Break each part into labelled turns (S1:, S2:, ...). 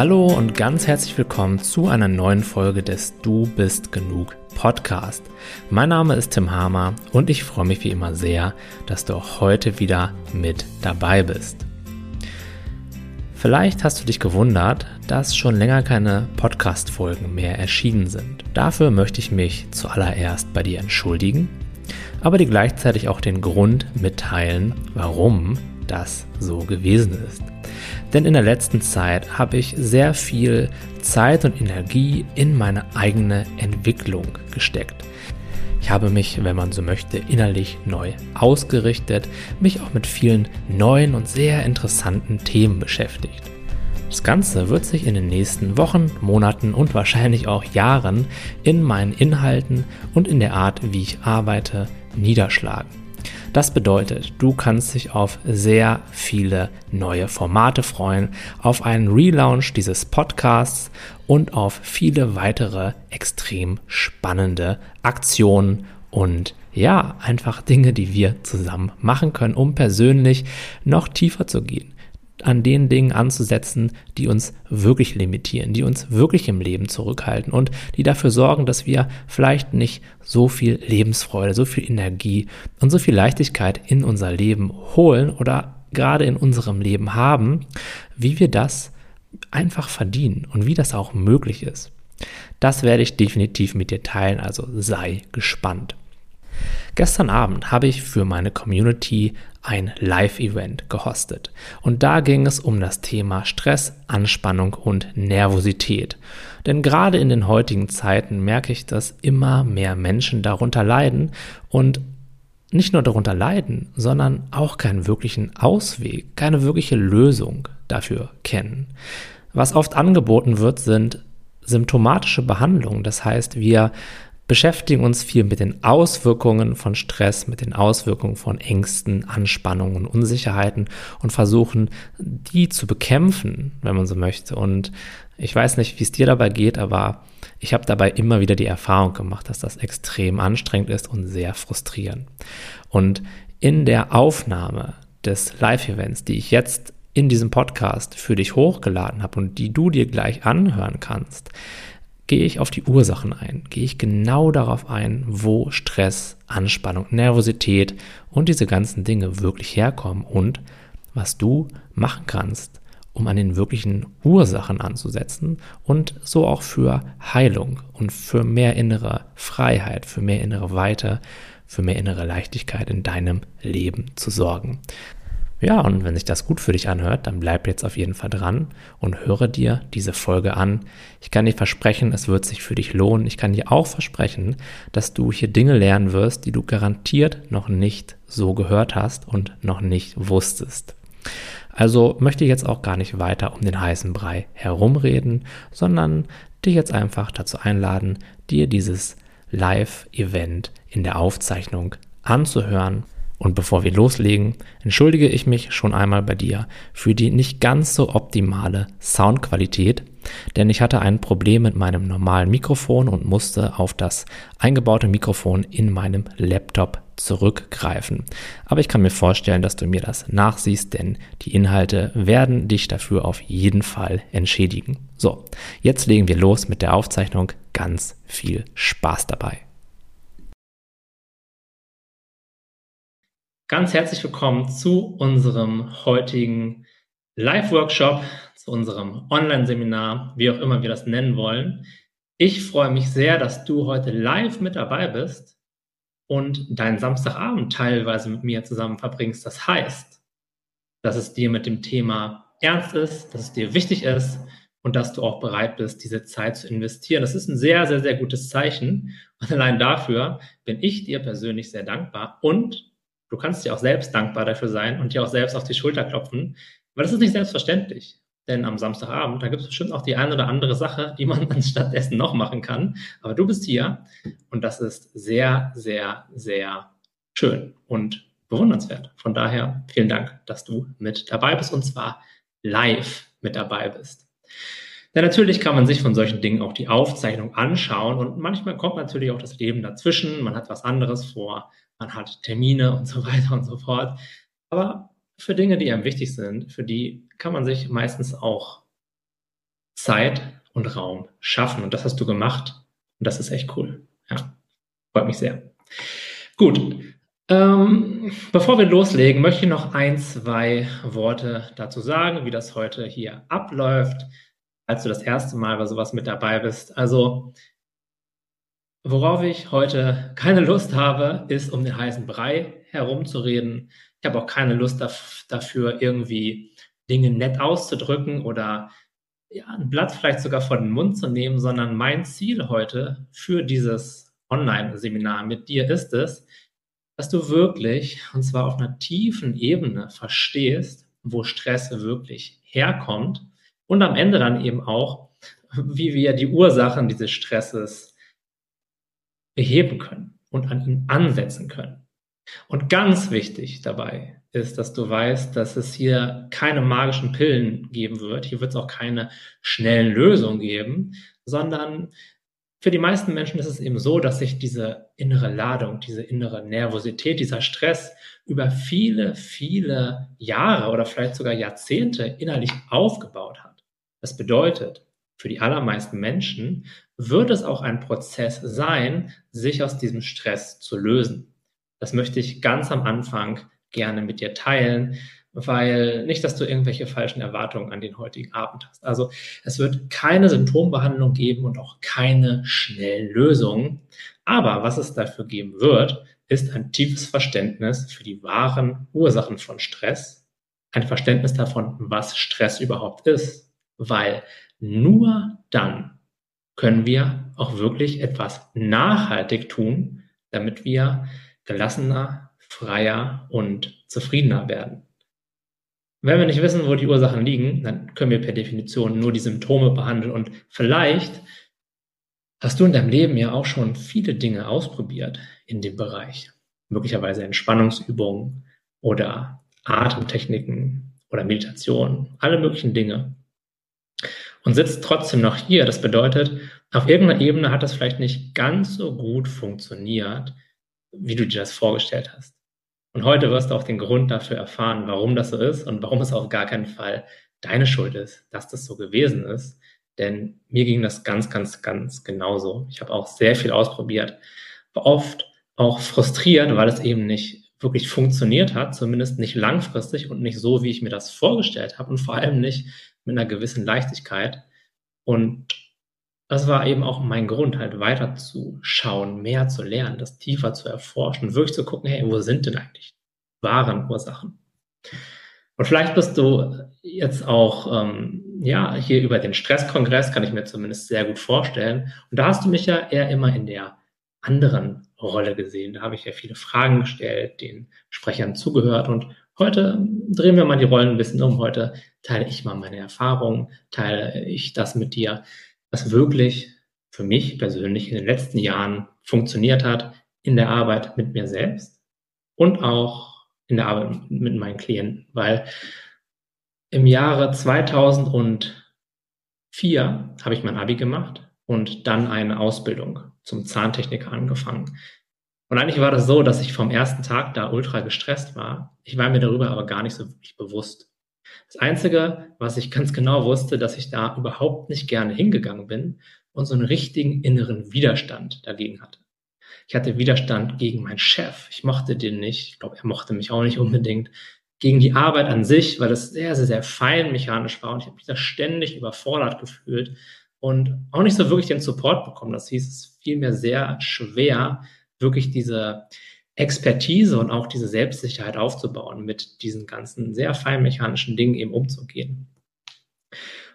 S1: Hallo und ganz herzlich willkommen zu einer neuen Folge des Du bist genug Podcast. Mein Name ist Tim Hamer und ich freue mich wie immer sehr, dass du auch heute wieder mit dabei bist. Vielleicht hast du dich gewundert, dass schon länger keine Podcast-Folgen mehr erschienen sind. Dafür möchte ich mich zuallererst bei dir entschuldigen, aber dir gleichzeitig auch den Grund mitteilen, warum das so gewesen ist. Denn in der letzten Zeit habe ich sehr viel Zeit und Energie in meine eigene Entwicklung gesteckt. Ich habe mich, wenn man so möchte, innerlich neu ausgerichtet, mich auch mit vielen neuen und sehr interessanten Themen beschäftigt. Das Ganze wird sich in den nächsten Wochen, Monaten und wahrscheinlich auch Jahren in meinen Inhalten und in der Art, wie ich arbeite, niederschlagen. Das bedeutet, du kannst dich auf sehr viele neue Formate freuen, auf einen Relaunch dieses Podcasts und auf viele weitere extrem spannende Aktionen und ja, einfach Dinge, die wir zusammen machen können, um persönlich noch tiefer zu gehen an den Dingen anzusetzen, die uns wirklich limitieren, die uns wirklich im Leben zurückhalten und die dafür sorgen, dass wir vielleicht nicht so viel Lebensfreude, so viel Energie und so viel Leichtigkeit in unser Leben holen oder gerade in unserem Leben haben, wie wir das einfach verdienen und wie das auch möglich ist. Das werde ich definitiv mit dir teilen, also sei gespannt. Gestern Abend habe ich für meine Community ein Live-Event gehostet. Und da ging es um das Thema Stress, Anspannung und Nervosität. Denn gerade in den heutigen Zeiten merke ich, dass immer mehr Menschen darunter leiden und nicht nur darunter leiden, sondern auch keinen wirklichen Ausweg, keine wirkliche Lösung dafür kennen. Was oft angeboten wird, sind symptomatische Behandlungen. Das heißt, wir beschäftigen uns viel mit den Auswirkungen von Stress, mit den Auswirkungen von Ängsten, Anspannungen, Unsicherheiten und versuchen, die zu bekämpfen, wenn man so möchte. Und ich weiß nicht, wie es dir dabei geht, aber ich habe dabei immer wieder die Erfahrung gemacht, dass das extrem anstrengend ist und sehr frustrierend. Und in der Aufnahme des Live-Events, die ich jetzt in diesem Podcast für dich hochgeladen habe und die du dir gleich anhören kannst, gehe ich auf die Ursachen ein, gehe ich genau darauf ein, wo Stress, Anspannung, Nervosität und diese ganzen Dinge wirklich herkommen und was du machen kannst, um an den wirklichen Ursachen anzusetzen und so auch für Heilung und für mehr innere Freiheit, für mehr innere Weite, für mehr innere Leichtigkeit in deinem Leben zu sorgen. Ja, und wenn sich das gut für dich anhört, dann bleib jetzt auf jeden Fall dran und höre dir diese Folge an. Ich kann dir versprechen, es wird sich für dich lohnen. Ich kann dir auch versprechen, dass du hier Dinge lernen wirst, die du garantiert noch nicht so gehört hast und noch nicht wusstest. Also möchte ich jetzt auch gar nicht weiter um den heißen Brei herumreden, sondern dich jetzt einfach dazu einladen, dir dieses Live-Event in der Aufzeichnung anzuhören und bevor wir loslegen, entschuldige ich mich schon einmal bei dir für die nicht ganz so optimale Soundqualität, denn ich hatte ein Problem mit meinem normalen Mikrofon und musste auf das eingebaute Mikrofon in meinem Laptop zurückgreifen. Aber ich kann mir vorstellen, dass du mir das nachsiehst, denn die Inhalte werden dich dafür auf jeden Fall entschädigen. So, jetzt legen wir los mit der Aufzeichnung. Ganz viel Spaß dabei. Ganz herzlich willkommen zu unserem heutigen Live-Workshop, zu unserem Online-Seminar, wie auch immer wir das nennen wollen. Ich freue mich sehr, dass du heute live mit dabei bist und deinen Samstagabend teilweise mit mir zusammen verbringst. Das heißt, dass es dir mit dem Thema ernst ist, dass es dir wichtig ist und dass du auch bereit bist, diese Zeit zu investieren. Das ist ein sehr, sehr, sehr gutes Zeichen. Und allein dafür bin ich dir persönlich sehr dankbar und Du kannst dir auch selbst dankbar dafür sein und dir auch selbst auf die Schulter klopfen, weil das ist nicht selbstverständlich. Denn am Samstagabend, da gibt es bestimmt auch die eine oder andere Sache, die man anstattdessen noch machen kann. Aber du bist hier und das ist sehr, sehr, sehr schön und bewundernswert. Von daher vielen Dank, dass du mit dabei bist und zwar live mit dabei bist. Denn natürlich kann man sich von solchen Dingen auch die Aufzeichnung anschauen und manchmal kommt natürlich auch das Leben dazwischen, man hat was anderes vor man hat Termine und so weiter und so fort. Aber für Dinge, die einem wichtig sind, für die kann man sich meistens auch Zeit und Raum schaffen. Und das hast du gemacht. Und das ist echt cool. Ja, freut mich sehr. Gut. Ähm, bevor wir loslegen, möchte ich noch ein, zwei Worte dazu sagen, wie das heute hier abläuft, als du das erste Mal bei sowas mit dabei bist. Also, worauf ich heute keine Lust habe, ist um den heißen Brei herumzureden. Ich habe auch keine Lust dafür, irgendwie Dinge nett auszudrücken oder ja, ein Blatt vielleicht sogar vor den Mund zu nehmen, sondern mein Ziel heute für dieses Online-Seminar mit dir ist es, dass du wirklich, und zwar auf einer tiefen Ebene, verstehst, wo Stress wirklich herkommt und am Ende dann eben auch, wie wir die Ursachen dieses Stresses beheben können und an ihn ansetzen können. Und ganz wichtig dabei ist, dass du weißt, dass es hier keine magischen Pillen geben wird. Hier wird es auch keine schnellen Lösungen geben, sondern für die meisten Menschen ist es eben so, dass sich diese innere Ladung, diese innere Nervosität, dieser Stress über viele, viele Jahre oder vielleicht sogar Jahrzehnte innerlich aufgebaut hat. Das bedeutet, für die allermeisten Menschen wird es auch ein Prozess sein, sich aus diesem Stress zu lösen. Das möchte ich ganz am Anfang gerne mit dir teilen, weil nicht, dass du irgendwelche falschen Erwartungen an den heutigen Abend hast. Also es wird keine Symptombehandlung geben und auch keine schnellen Lösungen. Aber was es dafür geben wird, ist ein tiefes Verständnis für die wahren Ursachen von Stress, ein Verständnis davon, was Stress überhaupt ist, weil nur dann können wir auch wirklich etwas nachhaltig tun, damit wir gelassener, freier und zufriedener werden. Wenn wir nicht wissen, wo die Ursachen liegen, dann können wir per Definition nur die Symptome behandeln. Und vielleicht hast du in deinem Leben ja auch schon viele Dinge ausprobiert in dem Bereich. Möglicherweise Entspannungsübungen oder Atemtechniken oder Meditation, alle möglichen Dinge. Und sitzt trotzdem noch hier. Das bedeutet, auf irgendeiner Ebene hat das vielleicht nicht ganz so gut funktioniert, wie du dir das vorgestellt hast. Und heute wirst du auch den Grund dafür erfahren, warum das so ist und warum es auf gar keinen Fall deine Schuld ist, dass das so gewesen ist. Denn mir ging das ganz, ganz, ganz genauso. Ich habe auch sehr viel ausprobiert, war oft auch frustriert, weil es eben nicht wirklich funktioniert hat, zumindest nicht langfristig und nicht so, wie ich mir das vorgestellt habe und vor allem nicht mit einer gewissen Leichtigkeit. Und das war eben auch mein Grund, halt weiter zu schauen, mehr zu lernen, das tiefer zu erforschen, wirklich zu gucken, hey, wo sind denn eigentlich wahren Ursachen? Und vielleicht bist du jetzt auch, ähm, ja, hier über den Stresskongress, kann ich mir zumindest sehr gut vorstellen. Und da hast du mich ja eher immer in der anderen Rolle gesehen. Da habe ich ja viele Fragen gestellt, den Sprechern zugehört und heute drehen wir mal die Rollen ein bisschen um. Heute teile ich mal meine Erfahrungen, teile ich das mit dir, was wirklich für mich persönlich in den letzten Jahren funktioniert hat in der Arbeit mit mir selbst und auch in der Arbeit mit meinen Klienten, weil im Jahre 2004 habe ich mein Abi gemacht und dann eine Ausbildung zum Zahntechniker angefangen. Und eigentlich war das so, dass ich vom ersten Tag da ultra gestresst war. Ich war mir darüber aber gar nicht so wirklich bewusst. Das Einzige, was ich ganz genau wusste, dass ich da überhaupt nicht gerne hingegangen bin und so einen richtigen inneren Widerstand dagegen hatte. Ich hatte Widerstand gegen meinen Chef. Ich mochte den nicht. Ich glaube, er mochte mich auch nicht unbedingt. Gegen die Arbeit an sich, weil es sehr, sehr, sehr fein mechanisch war und ich habe mich da ständig überfordert gefühlt und auch nicht so wirklich den Support bekommen. Das hieß, es fiel mir sehr schwer, wirklich diese Expertise und auch diese Selbstsicherheit aufzubauen, mit diesen ganzen sehr feinmechanischen Dingen eben umzugehen.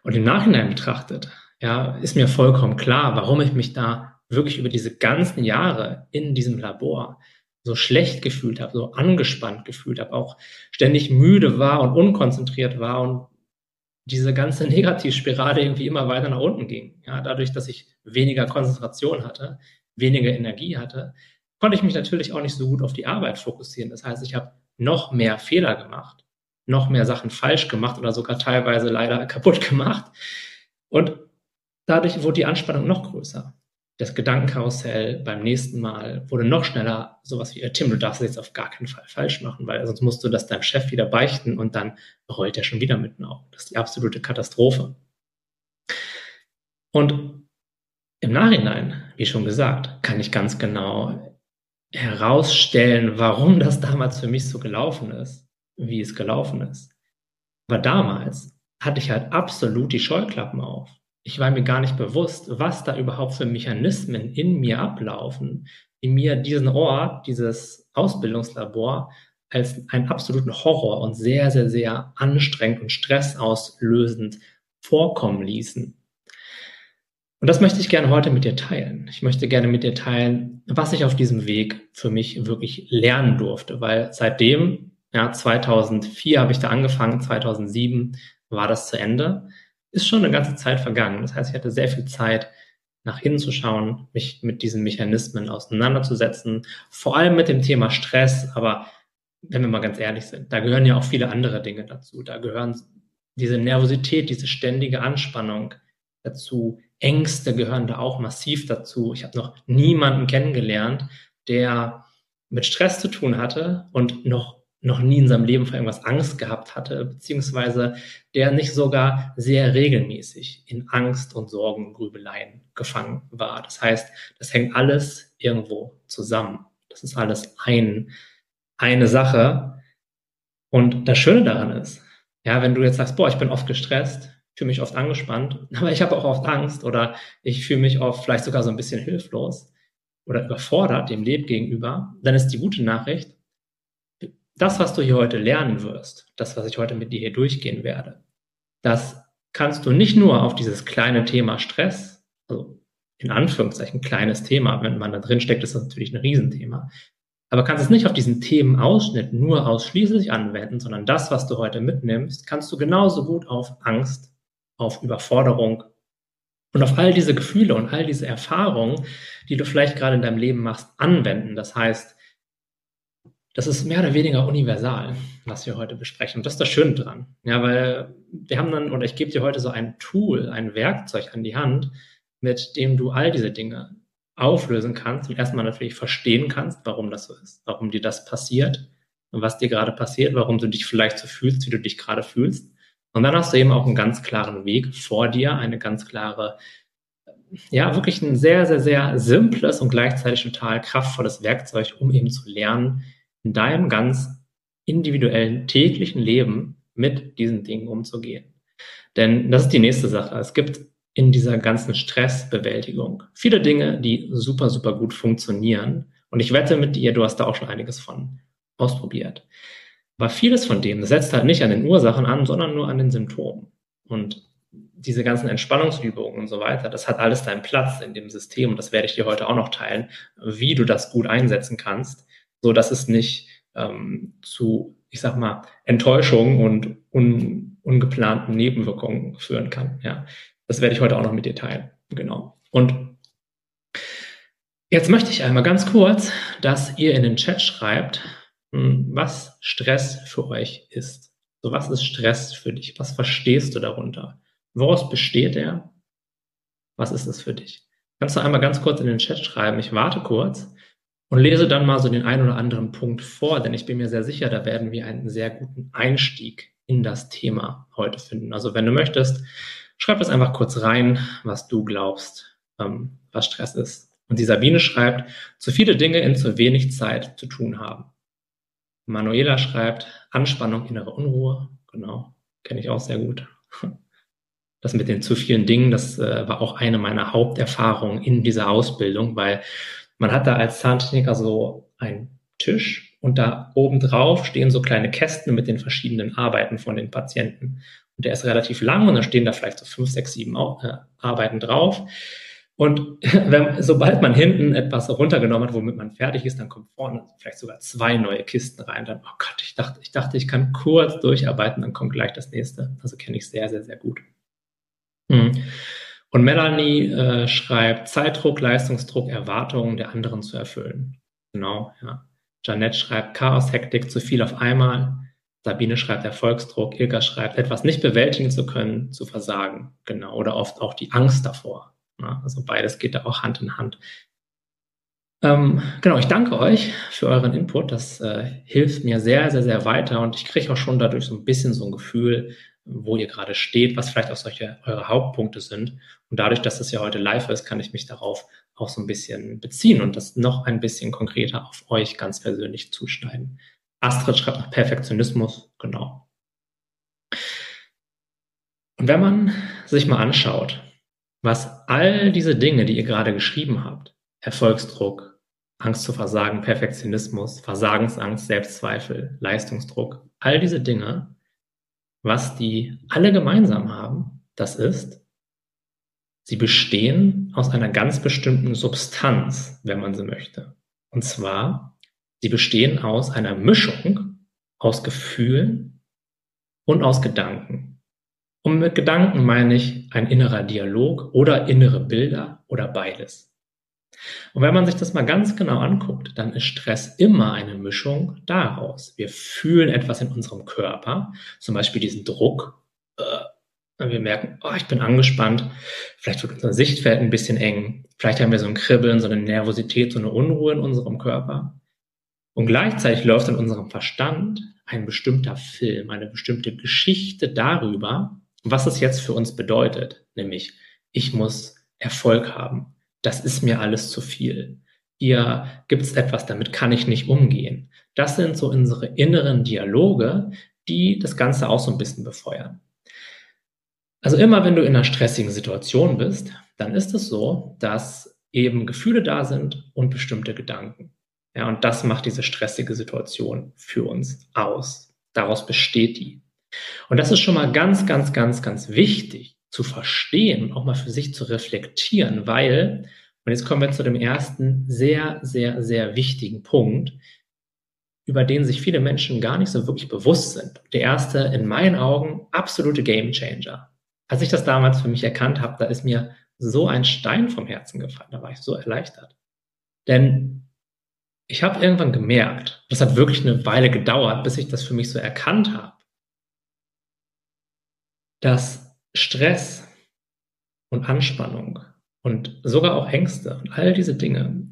S1: Und im Nachhinein betrachtet, ja, ist mir vollkommen klar, warum ich mich da wirklich über diese ganzen Jahre in diesem Labor so schlecht gefühlt habe, so angespannt gefühlt habe, auch ständig müde war und unkonzentriert war und diese ganze Negativspirale irgendwie immer weiter nach unten ging. Ja, dadurch, dass ich weniger Konzentration hatte, weniger Energie hatte, konnte ich mich natürlich auch nicht so gut auf die Arbeit fokussieren. Das heißt, ich habe noch mehr Fehler gemacht, noch mehr Sachen falsch gemacht oder sogar teilweise leider kaputt gemacht. Und dadurch wurde die Anspannung noch größer. Das Gedankenkarussell beim nächsten Mal wurde noch schneller. Sowas wie, äh, Tim, du darfst es jetzt auf gar keinen Fall falsch machen, weil sonst musst du das deinem Chef wieder beichten und dann rollt er schon wieder mit den Augen. Das ist die absolute Katastrophe. Und im Nachhinein, wie schon gesagt, kann ich ganz genau herausstellen, warum das damals für mich so gelaufen ist, wie es gelaufen ist. Aber damals hatte ich halt absolut die Scheuklappen auf. Ich war mir gar nicht bewusst, was da überhaupt für Mechanismen in mir ablaufen, die mir diesen Ort, dieses Ausbildungslabor als einen absoluten Horror und sehr, sehr, sehr anstrengend und stressauslösend vorkommen ließen. Und das möchte ich gerne heute mit dir teilen. Ich möchte gerne mit dir teilen, was ich auf diesem Weg für mich wirklich lernen durfte, weil seitdem, ja, 2004 habe ich da angefangen, 2007 war das zu Ende, ist schon eine ganze Zeit vergangen. Das heißt, ich hatte sehr viel Zeit, nach innen zu schauen, mich mit diesen Mechanismen auseinanderzusetzen, vor allem mit dem Thema Stress, aber wenn wir mal ganz ehrlich sind, da gehören ja auch viele andere Dinge dazu. Da gehören diese Nervosität, diese ständige Anspannung dazu, Ängste gehören da auch massiv dazu. Ich habe noch niemanden kennengelernt, der mit Stress zu tun hatte und noch, noch nie in seinem Leben vor irgendwas Angst gehabt hatte, beziehungsweise der nicht sogar sehr regelmäßig in Angst und Sorgen und Grübeleien gefangen war. Das heißt, das hängt alles irgendwo zusammen. Das ist alles ein, eine Sache. Und das Schöne daran ist, ja, wenn du jetzt sagst, boah, ich bin oft gestresst, fühle mich oft angespannt, aber ich habe auch oft Angst oder ich fühle mich oft vielleicht sogar so ein bisschen hilflos oder überfordert dem Leben gegenüber, dann ist die gute Nachricht, das, was du hier heute lernen wirst, das, was ich heute mit dir hier durchgehen werde, das kannst du nicht nur auf dieses kleine Thema Stress, also in Anführungszeichen kleines Thema, wenn man da drin steckt, ist das natürlich ein Riesenthema, aber kannst es nicht auf diesen Themenausschnitt nur ausschließlich anwenden, sondern das, was du heute mitnimmst, kannst du genauso gut auf Angst, auf Überforderung und auf all diese Gefühle und all diese Erfahrungen, die du vielleicht gerade in deinem Leben machst, anwenden. Das heißt, das ist mehr oder weniger universal, was wir heute besprechen. Und das ist das Schöne dran. Ja, weil wir haben dann, oder ich gebe dir heute so ein Tool, ein Werkzeug an die Hand, mit dem du all diese Dinge auflösen kannst und erstmal natürlich verstehen kannst, warum das so ist, warum dir das passiert und was dir gerade passiert, warum du dich vielleicht so fühlst, wie du dich gerade fühlst. Und dann hast du eben auch einen ganz klaren Weg vor dir, eine ganz klare, ja, wirklich ein sehr, sehr, sehr simples und gleichzeitig total kraftvolles Werkzeug, um eben zu lernen, in deinem ganz individuellen täglichen Leben mit diesen Dingen umzugehen. Denn das ist die nächste Sache. Es gibt in dieser ganzen Stressbewältigung viele Dinge, die super, super gut funktionieren. Und ich wette mit dir, du hast da auch schon einiges von ausprobiert. Aber vieles von dem setzt halt nicht an den Ursachen an, sondern nur an den Symptomen. Und diese ganzen Entspannungsübungen und so weiter, das hat alles seinen Platz in dem System. Und das werde ich dir heute auch noch teilen, wie du das gut einsetzen kannst, so dass es nicht ähm, zu, ich sag mal, Enttäuschung und un, ungeplanten Nebenwirkungen führen kann. Ja, das werde ich heute auch noch mit dir teilen. Genau. Und jetzt möchte ich einmal ganz kurz, dass ihr in den Chat schreibt, was Stress für euch ist. So, was ist Stress für dich? Was verstehst du darunter? Woraus besteht er? Was ist es für dich? Kannst du einmal ganz kurz in den Chat schreiben? Ich warte kurz und lese dann mal so den einen oder anderen Punkt vor, denn ich bin mir sehr sicher, da werden wir einen sehr guten Einstieg in das Thema heute finden. Also wenn du möchtest, schreib das einfach kurz rein, was du glaubst, ähm, was Stress ist. Und die Sabine schreibt, zu viele Dinge in zu wenig Zeit zu tun haben. Manuela schreibt, Anspannung, innere Unruhe. Genau, kenne ich auch sehr gut. Das mit den zu vielen Dingen, das äh, war auch eine meiner Haupterfahrungen in dieser Ausbildung, weil man hat da als Zahntechniker so einen Tisch und da oben drauf stehen so kleine Kästen mit den verschiedenen Arbeiten von den Patienten. Und der ist relativ lang und da stehen da vielleicht so fünf, sechs, sieben äh, Arbeiten drauf. Und wenn, sobald man hinten etwas runtergenommen hat, womit man fertig ist, dann kommt vorne vielleicht sogar zwei neue Kisten rein. Dann, oh Gott, ich dachte, ich dachte, ich kann kurz durcharbeiten, dann kommt gleich das nächste. Also kenne ich sehr, sehr, sehr gut. Mhm. Und Melanie äh, schreibt, Zeitdruck, Leistungsdruck, Erwartungen der anderen zu erfüllen. Genau, ja. Janette schreibt, Chaos, Hektik, zu viel auf einmal. Sabine schreibt Erfolgsdruck, Ilka schreibt, etwas nicht bewältigen zu können, zu versagen. Genau, oder oft auch die Angst davor. Ja, also beides geht da auch Hand in Hand. Ähm, genau, ich danke euch für euren Input. Das äh, hilft mir sehr, sehr, sehr weiter und ich kriege auch schon dadurch so ein bisschen so ein Gefühl, wo ihr gerade steht, was vielleicht auch solche eure Hauptpunkte sind. Und dadurch, dass das ja heute live ist, kann ich mich darauf auch so ein bisschen beziehen und das noch ein bisschen konkreter auf euch ganz persönlich zuschneiden. Astrid schreibt nach Perfektionismus, genau. Und wenn man sich mal anschaut, was all diese Dinge, die ihr gerade geschrieben habt, Erfolgsdruck, Angst zu versagen, Perfektionismus, Versagensangst, Selbstzweifel, Leistungsdruck, all diese Dinge, was die alle gemeinsam haben, das ist, sie bestehen aus einer ganz bestimmten Substanz, wenn man so möchte. Und zwar, sie bestehen aus einer Mischung aus Gefühlen und aus Gedanken. Und mit Gedanken meine ich ein innerer Dialog oder innere Bilder oder beides. Und wenn man sich das mal ganz genau anguckt, dann ist Stress immer eine Mischung daraus. Wir fühlen etwas in unserem Körper, zum Beispiel diesen Druck. Äh, wir merken, oh, ich bin angespannt, vielleicht wird unser Sichtfeld ein bisschen eng, vielleicht haben wir so ein Kribbeln, so eine Nervosität, so eine Unruhe in unserem Körper. Und gleichzeitig läuft in unserem Verstand ein bestimmter Film, eine bestimmte Geschichte darüber, was es jetzt für uns bedeutet, nämlich ich muss Erfolg haben, das ist mir alles zu viel. Hier gibt es etwas, damit kann ich nicht umgehen. Das sind so unsere inneren Dialoge, die das Ganze auch so ein bisschen befeuern. Also immer wenn du in einer stressigen Situation bist, dann ist es so, dass eben Gefühle da sind und bestimmte Gedanken. Ja, und das macht diese stressige Situation für uns aus. Daraus besteht die. Und das ist schon mal ganz, ganz, ganz, ganz wichtig, zu verstehen, auch mal für sich zu reflektieren, weil, und jetzt kommen wir zu dem ersten sehr, sehr, sehr wichtigen Punkt, über den sich viele Menschen gar nicht so wirklich bewusst sind. Der erste, in meinen Augen, absolute Game Changer. Als ich das damals für mich erkannt habe, da ist mir so ein Stein vom Herzen gefallen, da war ich so erleichtert. Denn ich habe irgendwann gemerkt, das hat wirklich eine Weile gedauert, bis ich das für mich so erkannt habe, dass Stress und Anspannung und sogar auch Ängste und all diese Dinge,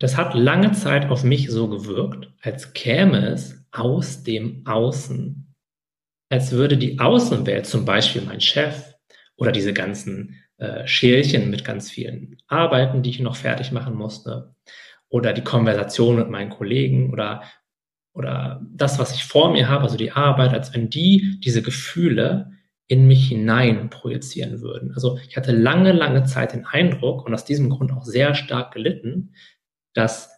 S1: das hat lange Zeit auf mich so gewirkt, als käme es aus dem Außen. Als würde die Außenwelt, zum Beispiel mein Chef oder diese ganzen äh, Schälchen mit ganz vielen Arbeiten, die ich noch fertig machen musste, oder die Konversation mit meinen Kollegen oder, oder das, was ich vor mir habe, also die Arbeit, als wenn die diese Gefühle in mich hinein projizieren würden. Also ich hatte lange, lange Zeit den Eindruck und aus diesem Grund auch sehr stark gelitten, dass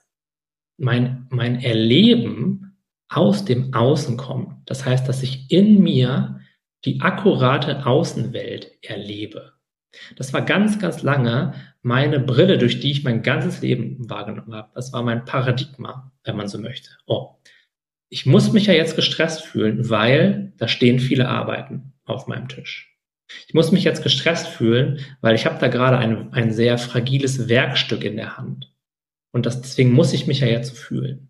S1: mein, mein Erleben aus dem Außen kommt. Das heißt, dass ich in mir die akkurate Außenwelt erlebe. Das war ganz, ganz lange meine Brille, durch die ich mein ganzes Leben wahrgenommen habe. Das war mein Paradigma, wenn man so möchte. Oh, ich muss mich ja jetzt gestresst fühlen, weil da stehen viele Arbeiten auf meinem Tisch. Ich muss mich jetzt gestresst fühlen, weil ich habe da gerade ein, ein sehr fragiles Werkstück in der Hand. Und das, deswegen muss ich mich ja jetzt fühlen.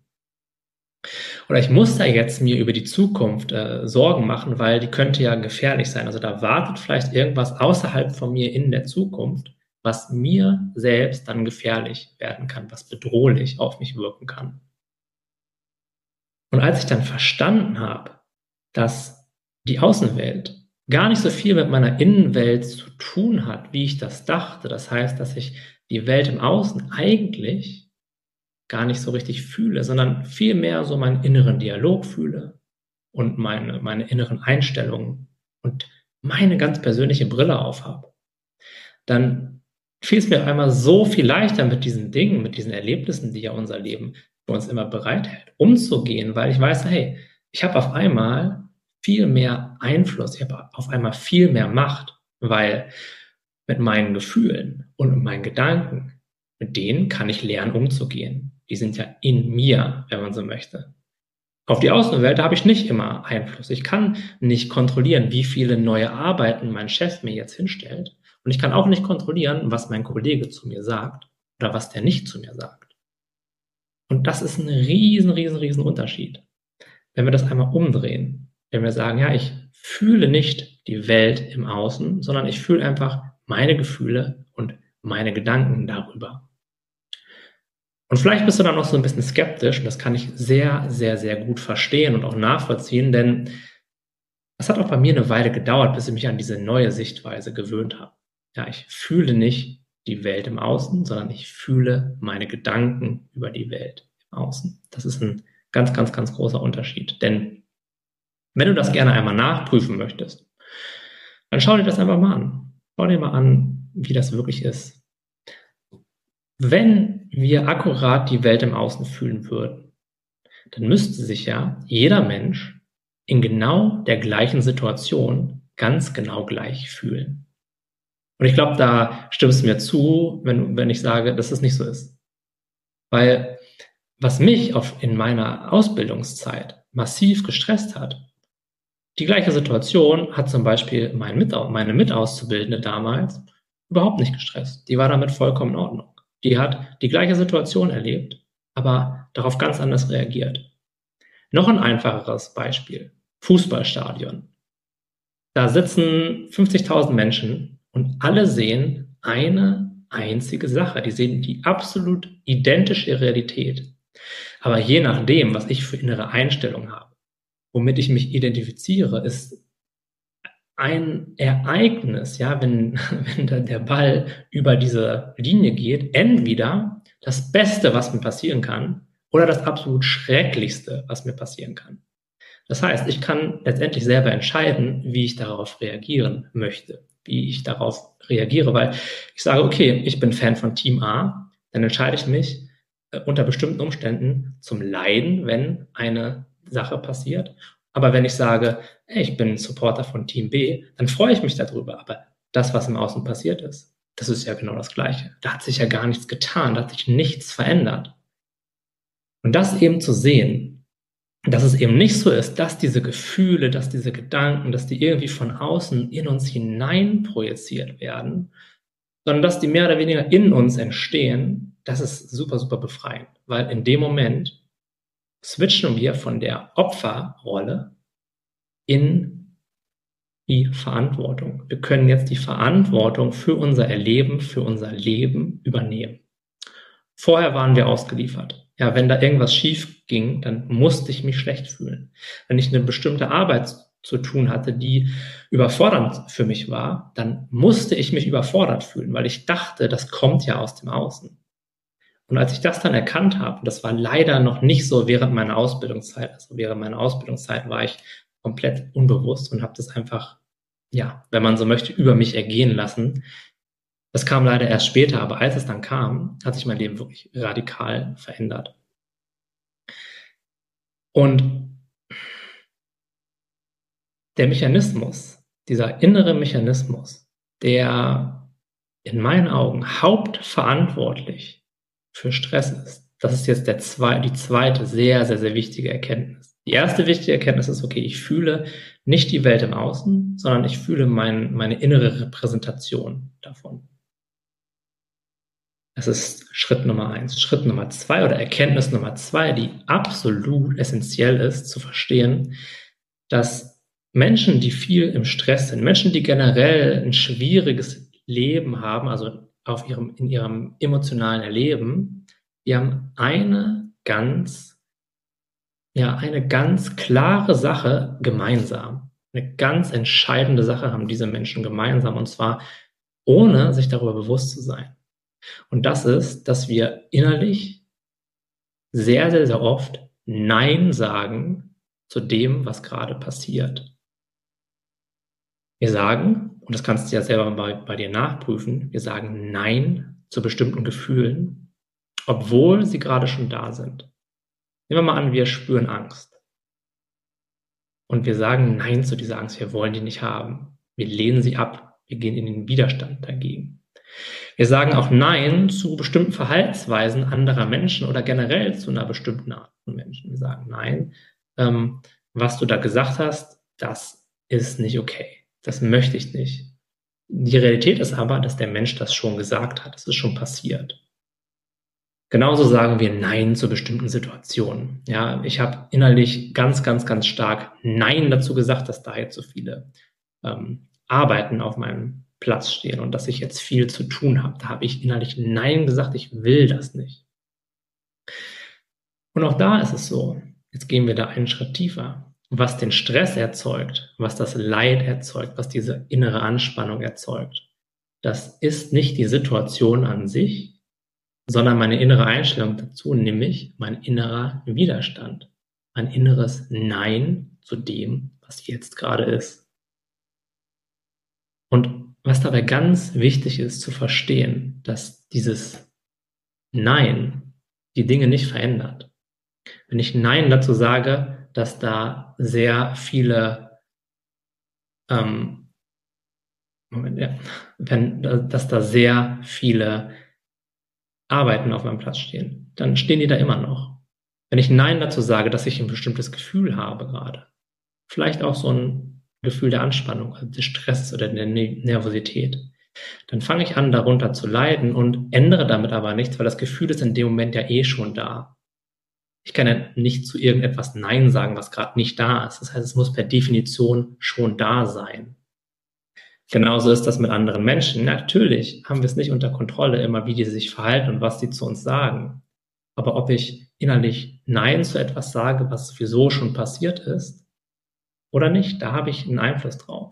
S1: Oder ich muss da jetzt mir über die Zukunft äh, Sorgen machen, weil die könnte ja gefährlich sein. Also da wartet vielleicht irgendwas außerhalb von mir in der Zukunft, was mir selbst dann gefährlich werden kann, was bedrohlich auf mich wirken kann. Und als ich dann verstanden habe, dass die Außenwelt gar nicht so viel mit meiner Innenwelt zu tun hat, wie ich das dachte. Das heißt, dass ich die Welt im Außen eigentlich gar nicht so richtig fühle, sondern vielmehr so meinen inneren Dialog fühle und meine, meine inneren Einstellungen und meine ganz persönliche Brille aufhabe. Dann fiel es mir auf einmal so viel leichter mit diesen Dingen, mit diesen Erlebnissen, die ja unser Leben für uns immer bereithält, umzugehen, weil ich weiß, hey, ich habe auf einmal viel mehr Einfluss, ich habe auf einmal viel mehr Macht, weil mit meinen Gefühlen und mit meinen Gedanken, mit denen kann ich lernen umzugehen. Die sind ja in mir, wenn man so möchte. Auf die Außenwelt habe ich nicht immer Einfluss. Ich kann nicht kontrollieren, wie viele neue Arbeiten mein Chef mir jetzt hinstellt. Und ich kann auch nicht kontrollieren, was mein Kollege zu mir sagt oder was der nicht zu mir sagt. Und das ist ein riesen, riesen, riesen Unterschied. Wenn wir das einmal umdrehen wenn wir sagen, ja, ich fühle nicht die Welt im Außen, sondern ich fühle einfach meine Gefühle und meine Gedanken darüber. Und vielleicht bist du dann noch so ein bisschen skeptisch und das kann ich sehr, sehr, sehr gut verstehen und auch nachvollziehen, denn Das hat auch bei mir eine Weile gedauert, bis ich mich an diese neue Sichtweise gewöhnt habe. Ja, ich fühle nicht die Welt im Außen, sondern ich fühle meine Gedanken über die Welt im Außen. Das ist ein ganz, ganz, ganz großer Unterschied. Denn wenn du das gerne einmal nachprüfen möchtest, dann schau dir das einfach mal an. Schau dir mal an, wie das wirklich ist. Wenn wir akkurat die Welt im Außen fühlen würden, dann müsste sich ja jeder Mensch in genau der gleichen Situation ganz genau gleich fühlen. Und ich glaube, da stimmst du mir zu, wenn, wenn ich sage, dass es nicht so ist. Weil was mich auf, in meiner Ausbildungszeit massiv gestresst hat, die gleiche Situation hat zum Beispiel mein Mitau meine Mitauszubildende damals überhaupt nicht gestresst. Die war damit vollkommen in Ordnung. Die hat die gleiche Situation erlebt, aber darauf ganz anders reagiert. Noch ein einfacheres Beispiel. Fußballstadion. Da sitzen 50.000 Menschen und alle sehen eine einzige Sache. Die sehen die absolut identische Realität. Aber je nachdem, was ich für innere Einstellung habe, womit ich mich identifiziere, ist ein Ereignis, ja, wenn, wenn der Ball über diese Linie geht, entweder das Beste, was mir passieren kann, oder das absolut Schrecklichste, was mir passieren kann. Das heißt, ich kann letztendlich selber entscheiden, wie ich darauf reagieren möchte, wie ich darauf reagiere, weil ich sage, okay, ich bin Fan von Team A, dann entscheide ich mich äh, unter bestimmten Umständen zum Leiden, wenn eine Sache passiert aber wenn ich sage, hey, ich bin Supporter von Team B, dann freue ich mich darüber. Aber das, was im Außen passiert ist, das ist ja genau das Gleiche. Da hat sich ja gar nichts getan, da hat sich nichts verändert. Und das eben zu sehen, dass es eben nicht so ist, dass diese Gefühle, dass diese Gedanken, dass die irgendwie von außen in uns hinein projiziert werden, sondern dass die mehr oder weniger in uns entstehen, das ist super, super befreiend. Weil in dem Moment switchen wir von der Opferrolle in die Verantwortung. Wir können jetzt die Verantwortung für unser Erleben, für unser Leben übernehmen. Vorher waren wir ausgeliefert. Ja, wenn da irgendwas schief ging, dann musste ich mich schlecht fühlen. Wenn ich eine bestimmte Arbeit zu tun hatte, die überfordernd für mich war, dann musste ich mich überfordert fühlen, weil ich dachte, das kommt ja aus dem Außen. Und als ich das dann erkannt habe, das war leider noch nicht so während meiner Ausbildungszeit, also während meiner Ausbildungszeit war ich komplett unbewusst und habe das einfach, ja, wenn man so möchte, über mich ergehen lassen. Das kam leider erst später, aber als es dann kam, hat sich mein Leben wirklich radikal verändert. Und der Mechanismus, dieser innere Mechanismus, der in meinen Augen hauptverantwortlich für Stress ist. Das ist jetzt der zwei, die zweite sehr, sehr, sehr wichtige Erkenntnis. Die erste wichtige Erkenntnis ist, okay, ich fühle nicht die Welt im Außen, sondern ich fühle mein, meine innere Repräsentation davon. Das ist Schritt Nummer eins. Schritt Nummer zwei oder Erkenntnis Nummer zwei, die absolut essentiell ist, zu verstehen, dass Menschen, die viel im Stress sind, Menschen, die generell ein schwieriges Leben haben, also auf ihrem, in ihrem emotionalen Erleben, die haben eine ganz, ja, eine ganz klare Sache gemeinsam. Eine ganz entscheidende Sache haben diese Menschen gemeinsam und zwar ohne sich darüber bewusst zu sein. Und das ist, dass wir innerlich sehr, sehr, sehr oft Nein sagen zu dem, was gerade passiert. Wir sagen, und das kannst du ja selber bei, bei dir nachprüfen, wir sagen Nein zu bestimmten Gefühlen, obwohl sie gerade schon da sind. Nehmen wir mal an, wir spüren Angst. Und wir sagen Nein zu dieser Angst, wir wollen die nicht haben. Wir lehnen sie ab, wir gehen in den Widerstand dagegen. Wir sagen auch Nein zu bestimmten Verhaltensweisen anderer Menschen oder generell zu einer bestimmten Art von Menschen. Wir sagen Nein, ähm, was du da gesagt hast, das ist nicht okay. Das möchte ich nicht. Die Realität ist aber, dass der Mensch das schon gesagt hat. Es ist schon passiert. Genauso sagen wir Nein zu bestimmten Situationen. Ja, ich habe innerlich ganz, ganz, ganz stark Nein dazu gesagt, dass da jetzt so viele ähm, Arbeiten auf meinem Platz stehen und dass ich jetzt viel zu tun habe. Da habe ich innerlich Nein gesagt, ich will das nicht. Und auch da ist es so. Jetzt gehen wir da einen Schritt tiefer. was den Stress erzeugt, was das Leid erzeugt, was diese innere Anspannung erzeugt, das ist nicht die Situation an sich, sondern meine innere Einstellung dazu, nämlich mein innerer Widerstand, mein inneres Nein zu dem, was jetzt gerade ist. Und was dabei ganz wichtig ist zu verstehen, dass dieses Nein die Dinge nicht verändert. Wenn ich Nein dazu sage, dass da sehr viele ähm, Moment, ja, wenn, dass da sehr viele Arbeiten auf meinem Platz stehen, dann stehen die da immer noch. Wenn ich Nein dazu sage, dass ich ein bestimmtes Gefühl habe gerade, vielleicht auch so ein Gefühl der Anspannung, also des Stress oder der Nervosität, dann fange ich an, darunter zu leiden und ändere damit aber nichts, weil das Gefühl ist in dem Moment ja eh schon da. Ich kann ja nicht zu irgendetwas Nein sagen, was gerade nicht da ist. Das heißt, es muss per Definition schon da sein. Genauso ist das mit anderen Menschen. Natürlich haben wir es nicht unter Kontrolle, immer wie die sich verhalten und was die zu uns sagen. Aber ob ich innerlich Nein zu etwas sage, was sowieso schon passiert ist, oder nicht, da habe ich einen Einfluss drauf.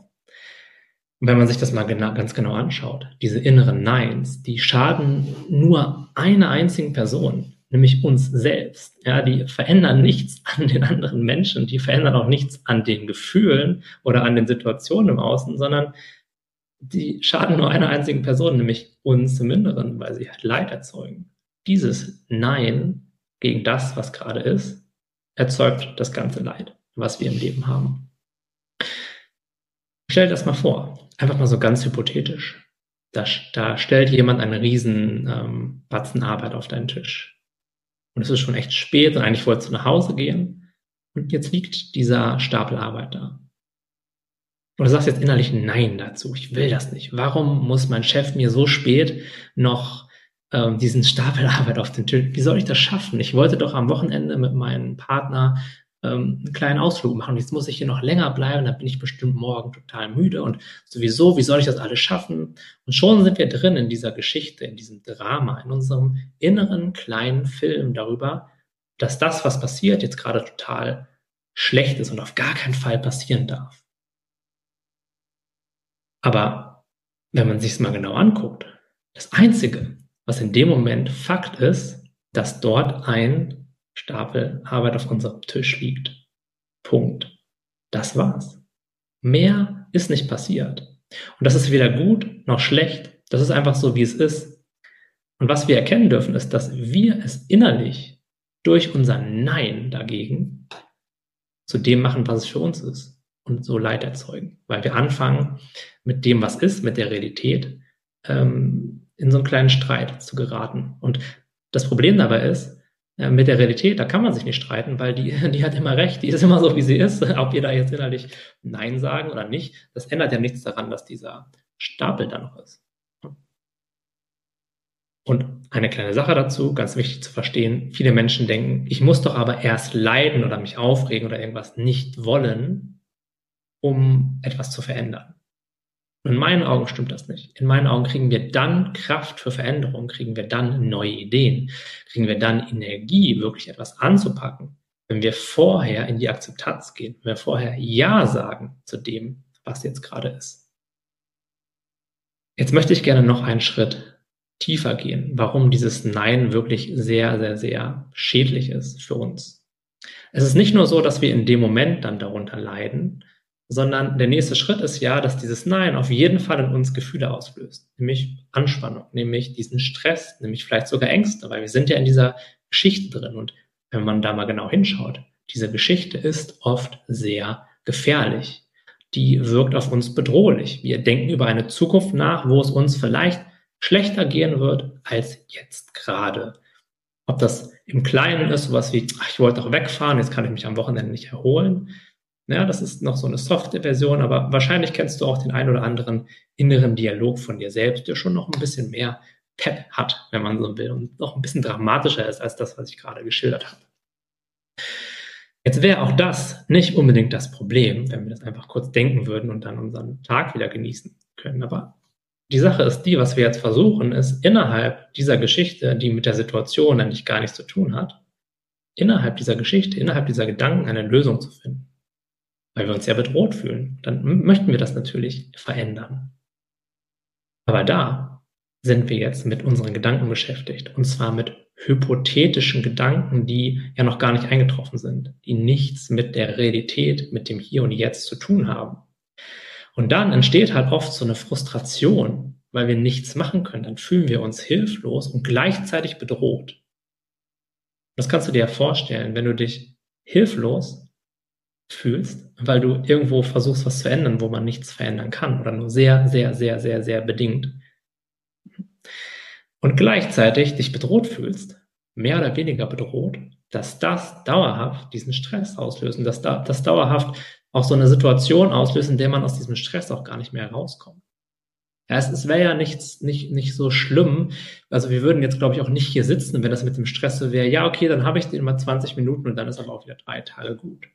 S1: Und wenn man sich das mal genau, ganz genau anschaut, diese inneren Neins, die schaden nur einer einzigen Person, nämlich uns selbst. Ja, die verändern nichts an den anderen Menschen, die verändern auch nichts an den Gefühlen oder an den Situationen im Außen, sondern die schaden nur einer einzigen Person, nämlich uns im Inneren, weil sie halt Leid erzeugen. Dieses Nein gegen das, was gerade ist, erzeugt das ganze Leid, was wir im Leben haben. Stell dir das mal vor, einfach mal so ganz hypothetisch. Da, da stellt jemand einen riesen ähm, Batzen Arbeit auf deinen Tisch. Und es ist schon echt spät und eigentlich wolltest du nach Hause gehen. Und jetzt liegt dieser Stapel Arbeit da. Und du sagst jetzt innerlich Nein dazu. Ich will das nicht. Warum muss mein Chef mir so spät noch ähm, diesen Stapel Arbeit auf den Tisch? Wie soll ich das schaffen? Ich wollte doch am Wochenende mit meinem Partner ähm, einen kleinen Ausflug machen. Jetzt muss ich hier noch länger bleiben. Da bin ich bestimmt morgen total müde. Und sowieso, wie soll ich das alles schaffen? Und schon sind wir drin in dieser Geschichte, in diesem Drama, in unserem inneren kleinen Film darüber, dass das, was passiert, jetzt gerade total schlecht ist und auf gar keinen Fall passieren darf. Aber wenn man sich es mal genau anguckt, das Einzige, was in dem Moment Fakt ist, dass dort ein Stapel Arbeit auf unserem Tisch liegt. Punkt. Das war's. Mehr ist nicht passiert. Und das ist weder gut noch schlecht. Das ist einfach so, wie es ist. Und was wir erkennen dürfen, ist, dass wir es innerlich durch unser Nein dagegen zu dem machen, was es für uns ist und so Leid erzeugen, weil wir anfangen mit dem, was ist, mit der Realität, ähm, in so einen kleinen Streit zu geraten. Und das Problem dabei ist, mit der Realität, da kann man sich nicht streiten, weil die, die hat immer recht, die ist immer so, wie sie ist. Ob wir da jetzt innerlich Nein sagen oder nicht, das ändert ja nichts daran, dass dieser Stapel da noch ist. Und eine kleine Sache dazu, ganz wichtig zu verstehen, viele Menschen denken, ich muss doch aber erst leiden oder mich aufregen oder irgendwas nicht wollen, um etwas zu verändern. Und in meinen Augen stimmt das nicht. In meinen Augen kriegen wir dann Kraft für Veränderung, kriegen wir dann neue Ideen, kriegen wir dann Energie, wirklich etwas anzupacken, wenn wir vorher in die Akzeptanz gehen, wenn wir vorher Ja sagen zu dem, was jetzt gerade ist. Jetzt möchte ich gerne noch einen Schritt tiefer gehen, warum dieses Nein wirklich sehr, sehr, sehr schädlich ist für uns. Es ist nicht nur so, dass wir in dem Moment dann darunter leiden, sondern der nächste Schritt ist ja, dass dieses Nein auf jeden Fall in uns Gefühle auslöst, nämlich Anspannung, nämlich diesen Stress, nämlich vielleicht sogar Ängste, weil wir sind ja in dieser Geschichte drin und wenn man da mal genau hinschaut, diese Geschichte ist oft sehr gefährlich. Die wirkt auf uns bedrohlich. Wir denken über eine Zukunft nach, wo es uns vielleicht schlechter gehen wird als jetzt gerade. Ob das im Kleinen ist, sowas wie, ach, ich wollte doch wegfahren, jetzt kann ich mich am Wochenende nicht erholen, ja, das ist noch so eine Software-Version, aber wahrscheinlich kennst du auch den ein oder anderen inneren Dialog von dir selbst, der schon noch ein bisschen mehr Pep hat, wenn man so will, und noch ein bisschen dramatischer ist als das, was ich gerade geschildert habe. Jetzt wäre auch das nicht unbedingt das Problem, wenn wir das einfach kurz denken würden und dann unseren Tag wieder genießen können. Aber die Sache ist die, was wir jetzt versuchen, ist innerhalb dieser Geschichte, die mit der Situation eigentlich gar nichts zu tun hat, innerhalb dieser Geschichte, innerhalb dieser Gedanken eine Lösung zu finden. Weil wir uns ja bedroht fühlen. Dann möchten wir das natürlich verändern. Aber da sind wir jetzt mit unseren Gedanken beschäftigt. Und zwar mit hypothetischen Gedanken, die ja noch gar nicht eingetroffen sind, die nichts mit der Realität, mit dem Hier und Jetzt zu tun haben. Und dann entsteht halt oft so eine Frustration, weil wir nichts machen können. Dann fühlen wir uns hilflos und gleichzeitig bedroht. Das kannst du dir ja vorstellen, wenn du dich hilflos fühlst, weil du irgendwo versuchst, was zu ändern, wo man nichts verändern kann oder nur sehr, sehr, sehr, sehr, sehr bedingt. Und gleichzeitig dich bedroht fühlst, mehr oder weniger bedroht, dass das dauerhaft diesen Stress auslösen, dass da, das dauerhaft auch so eine Situation auslöst, in der man aus diesem Stress auch gar nicht mehr rauskommt. Ja, es, es wäre ja nichts, nicht, nicht so schlimm. Also wir würden jetzt, glaube ich, auch nicht hier sitzen, wenn das mit dem Stress so wäre. Ja, okay, dann habe ich den mal 20 Minuten und dann ist aber auch wieder drei Tage gut.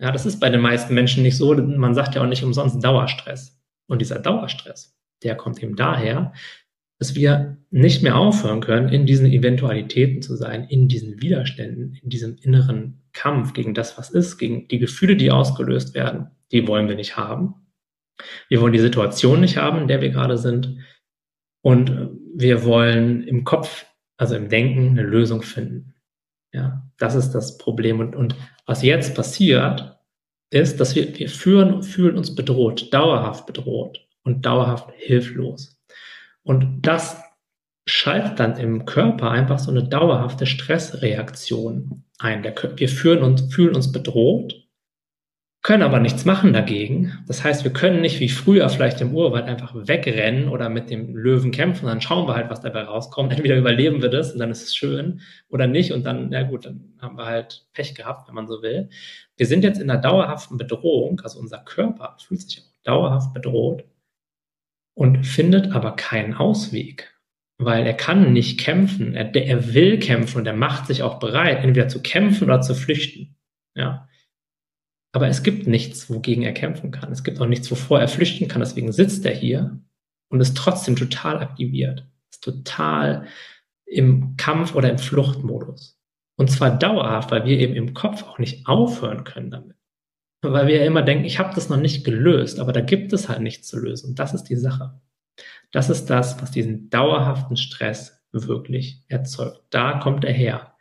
S1: Ja, das ist bei den meisten Menschen nicht so. Man sagt ja auch nicht umsonst Dauerstress. Und dieser Dauerstress, der kommt eben daher, dass wir nicht mehr aufhören können, in diesen Eventualitäten zu sein, in diesen Widerständen, in diesem inneren Kampf gegen das, was ist, gegen die Gefühle, die ausgelöst werden. Die wollen wir nicht haben. Wir wollen die Situation nicht haben, in der wir gerade sind. Und wir wollen im Kopf, also im Denken, eine Lösung finden. Ja, das ist das Problem. Und, und was jetzt passiert, ist, dass wir, wir fühlen, fühlen uns bedroht, dauerhaft bedroht und dauerhaft hilflos. Und das schaltet dann im Körper einfach so eine dauerhafte Stressreaktion ein. wir fühlen uns, fühlen uns bedroht können aber nichts machen dagegen. Das heißt, wir können nicht wie früher vielleicht im Urwald einfach wegrennen oder mit dem Löwen kämpfen, dann schauen wir halt, was dabei rauskommt. Entweder überleben wir das und dann ist es schön oder nicht und dann, na gut, dann haben wir halt Pech gehabt, wenn man so will. Wir sind jetzt in einer dauerhaften Bedrohung, also unser Körper fühlt sich auch dauerhaft bedroht und findet aber keinen Ausweg, weil er kann nicht kämpfen. Er, er will kämpfen und er macht sich auch bereit, entweder zu kämpfen oder zu flüchten. Ja. Aber es gibt nichts, wogegen er kämpfen kann. Es gibt auch nichts, wovor er flüchten kann. Deswegen sitzt er hier und ist trotzdem total aktiviert. Ist total im Kampf- oder im Fluchtmodus. Und zwar dauerhaft, weil wir eben im Kopf auch nicht aufhören können damit. Weil wir ja immer denken, ich habe das noch nicht gelöst, aber da gibt es halt nichts zu lösen. Und das ist die Sache. Das ist das, was diesen dauerhaften Stress wirklich erzeugt. Da kommt er her.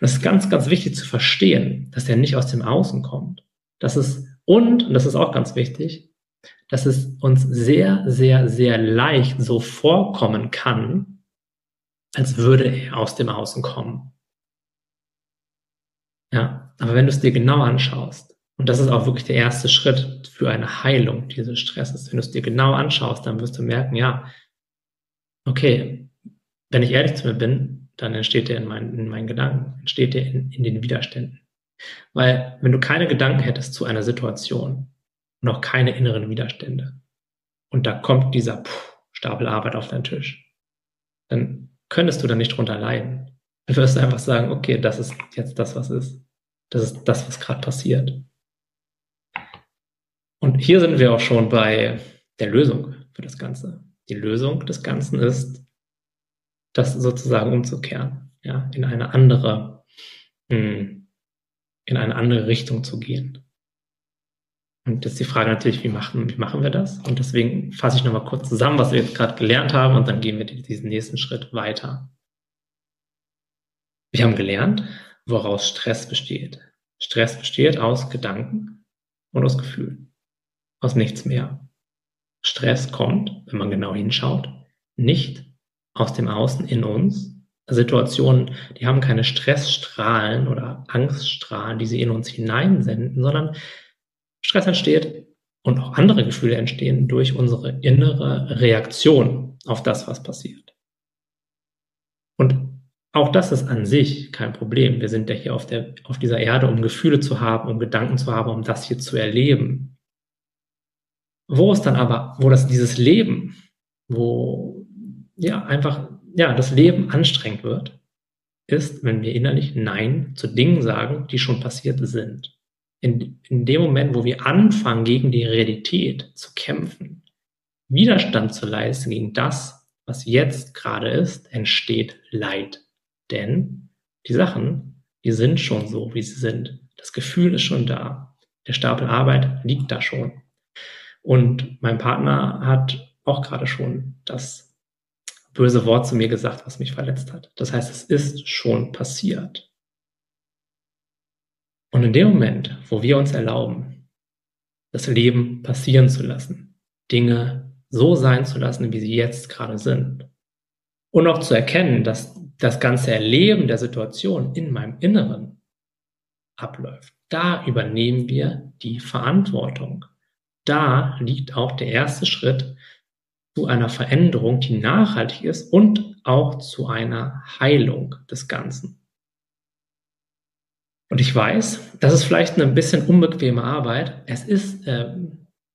S1: Und es ist ganz, ganz wichtig zu verstehen, dass er nicht aus dem Außen kommt, dass es, und, und das ist auch ganz wichtig, dass es uns sehr, sehr, sehr leicht so vorkommen kann, als würde er aus dem Außen kommen. Ja, aber wenn du es dir genau anschaust, und das ist auch wirklich der erste Schritt für eine Heilung dieses Stresses, wenn du es dir genau anschaust, dann wirst du merken, ja, okay, wenn ich ehrlich zu mir bin, dann entsteht der in meinen, in meinen Gedanken, entsteht der in, in den Widerständen. Weil wenn du keine Gedanken hättest zu einer Situation und auch keine inneren Widerstände und da kommt dieser puh, Stapel Arbeit auf deinen Tisch, dann könntest du da nicht drunter leiden. Dann wirst du einfach sagen, okay, das ist jetzt das, was ist. Das ist das, was gerade passiert. Und hier sind wir auch schon bei der Lösung für das Ganze. Die Lösung des Ganzen ist, das sozusagen umzukehren, ja, in eine andere, mh, hm, in eine andere Richtung zu gehen. Und jetzt die Frage natürlich, wie machen, wie machen wir das? Und deswegen fasse ich nochmal kurz zusammen, was wir jetzt gerade gelernt haben und dann gehen wir diesen nächsten Schritt weiter. Wir haben gelernt, woraus Stress besteht. Stress besteht aus Gedanken und aus Gefühlen. Aus nichts mehr. Stress kommt, wenn man genau hinschaut, nicht aus dem Außen in uns, Situationen, die haben keine Stressstrahlen oder Angststrahlen, die sie in uns hineinsenden, sondern Stress entsteht und auch andere Gefühle entstehen durch unsere innere Reaktion auf das, was passiert. Und auch das ist an sich kein Problem. Wir sind ja hier auf, der, auf dieser Erde, um Gefühle zu haben, um Gedanken zu haben, um das hier zu erleben. Wo ist dann aber, wo das dieses Leben, wo ja einfach ja, das Leben anstrengend wird, ist, wenn wir innerlich Nein zu Dingen sagen, die schon passiert sind. In, in dem Moment, wo wir anfangen, gegen die Realität zu kämpfen, Widerstand zu leisten gegen das, was jetzt gerade ist, entsteht Leid. Denn die Sachen, die sind schon so, wie sie sind. Das Gefühl ist schon da. Der Stapel Arbeit liegt da schon. Und mein Partner hat auch gerade schon das böse Wort zu mir gesagt, was mich verletzt hat. Das heißt, es ist schon passiert. Und in dem Moment, wo wir uns erlauben, das Leben passieren zu lassen, Dinge so sein zu lassen, wie sie jetzt gerade sind, und auch zu erkennen, dass das ganze Erleben der Situation in meinem Inneren abläuft, da übernehmen wir die Verantwortung. Da liegt auch der erste Schritt zu einer Veränderung, die nachhaltig ist und auch zu einer Heilung des Ganzen. Und ich weiß, das ist vielleicht eine ein bisschen unbequeme Arbeit. Es ist äh,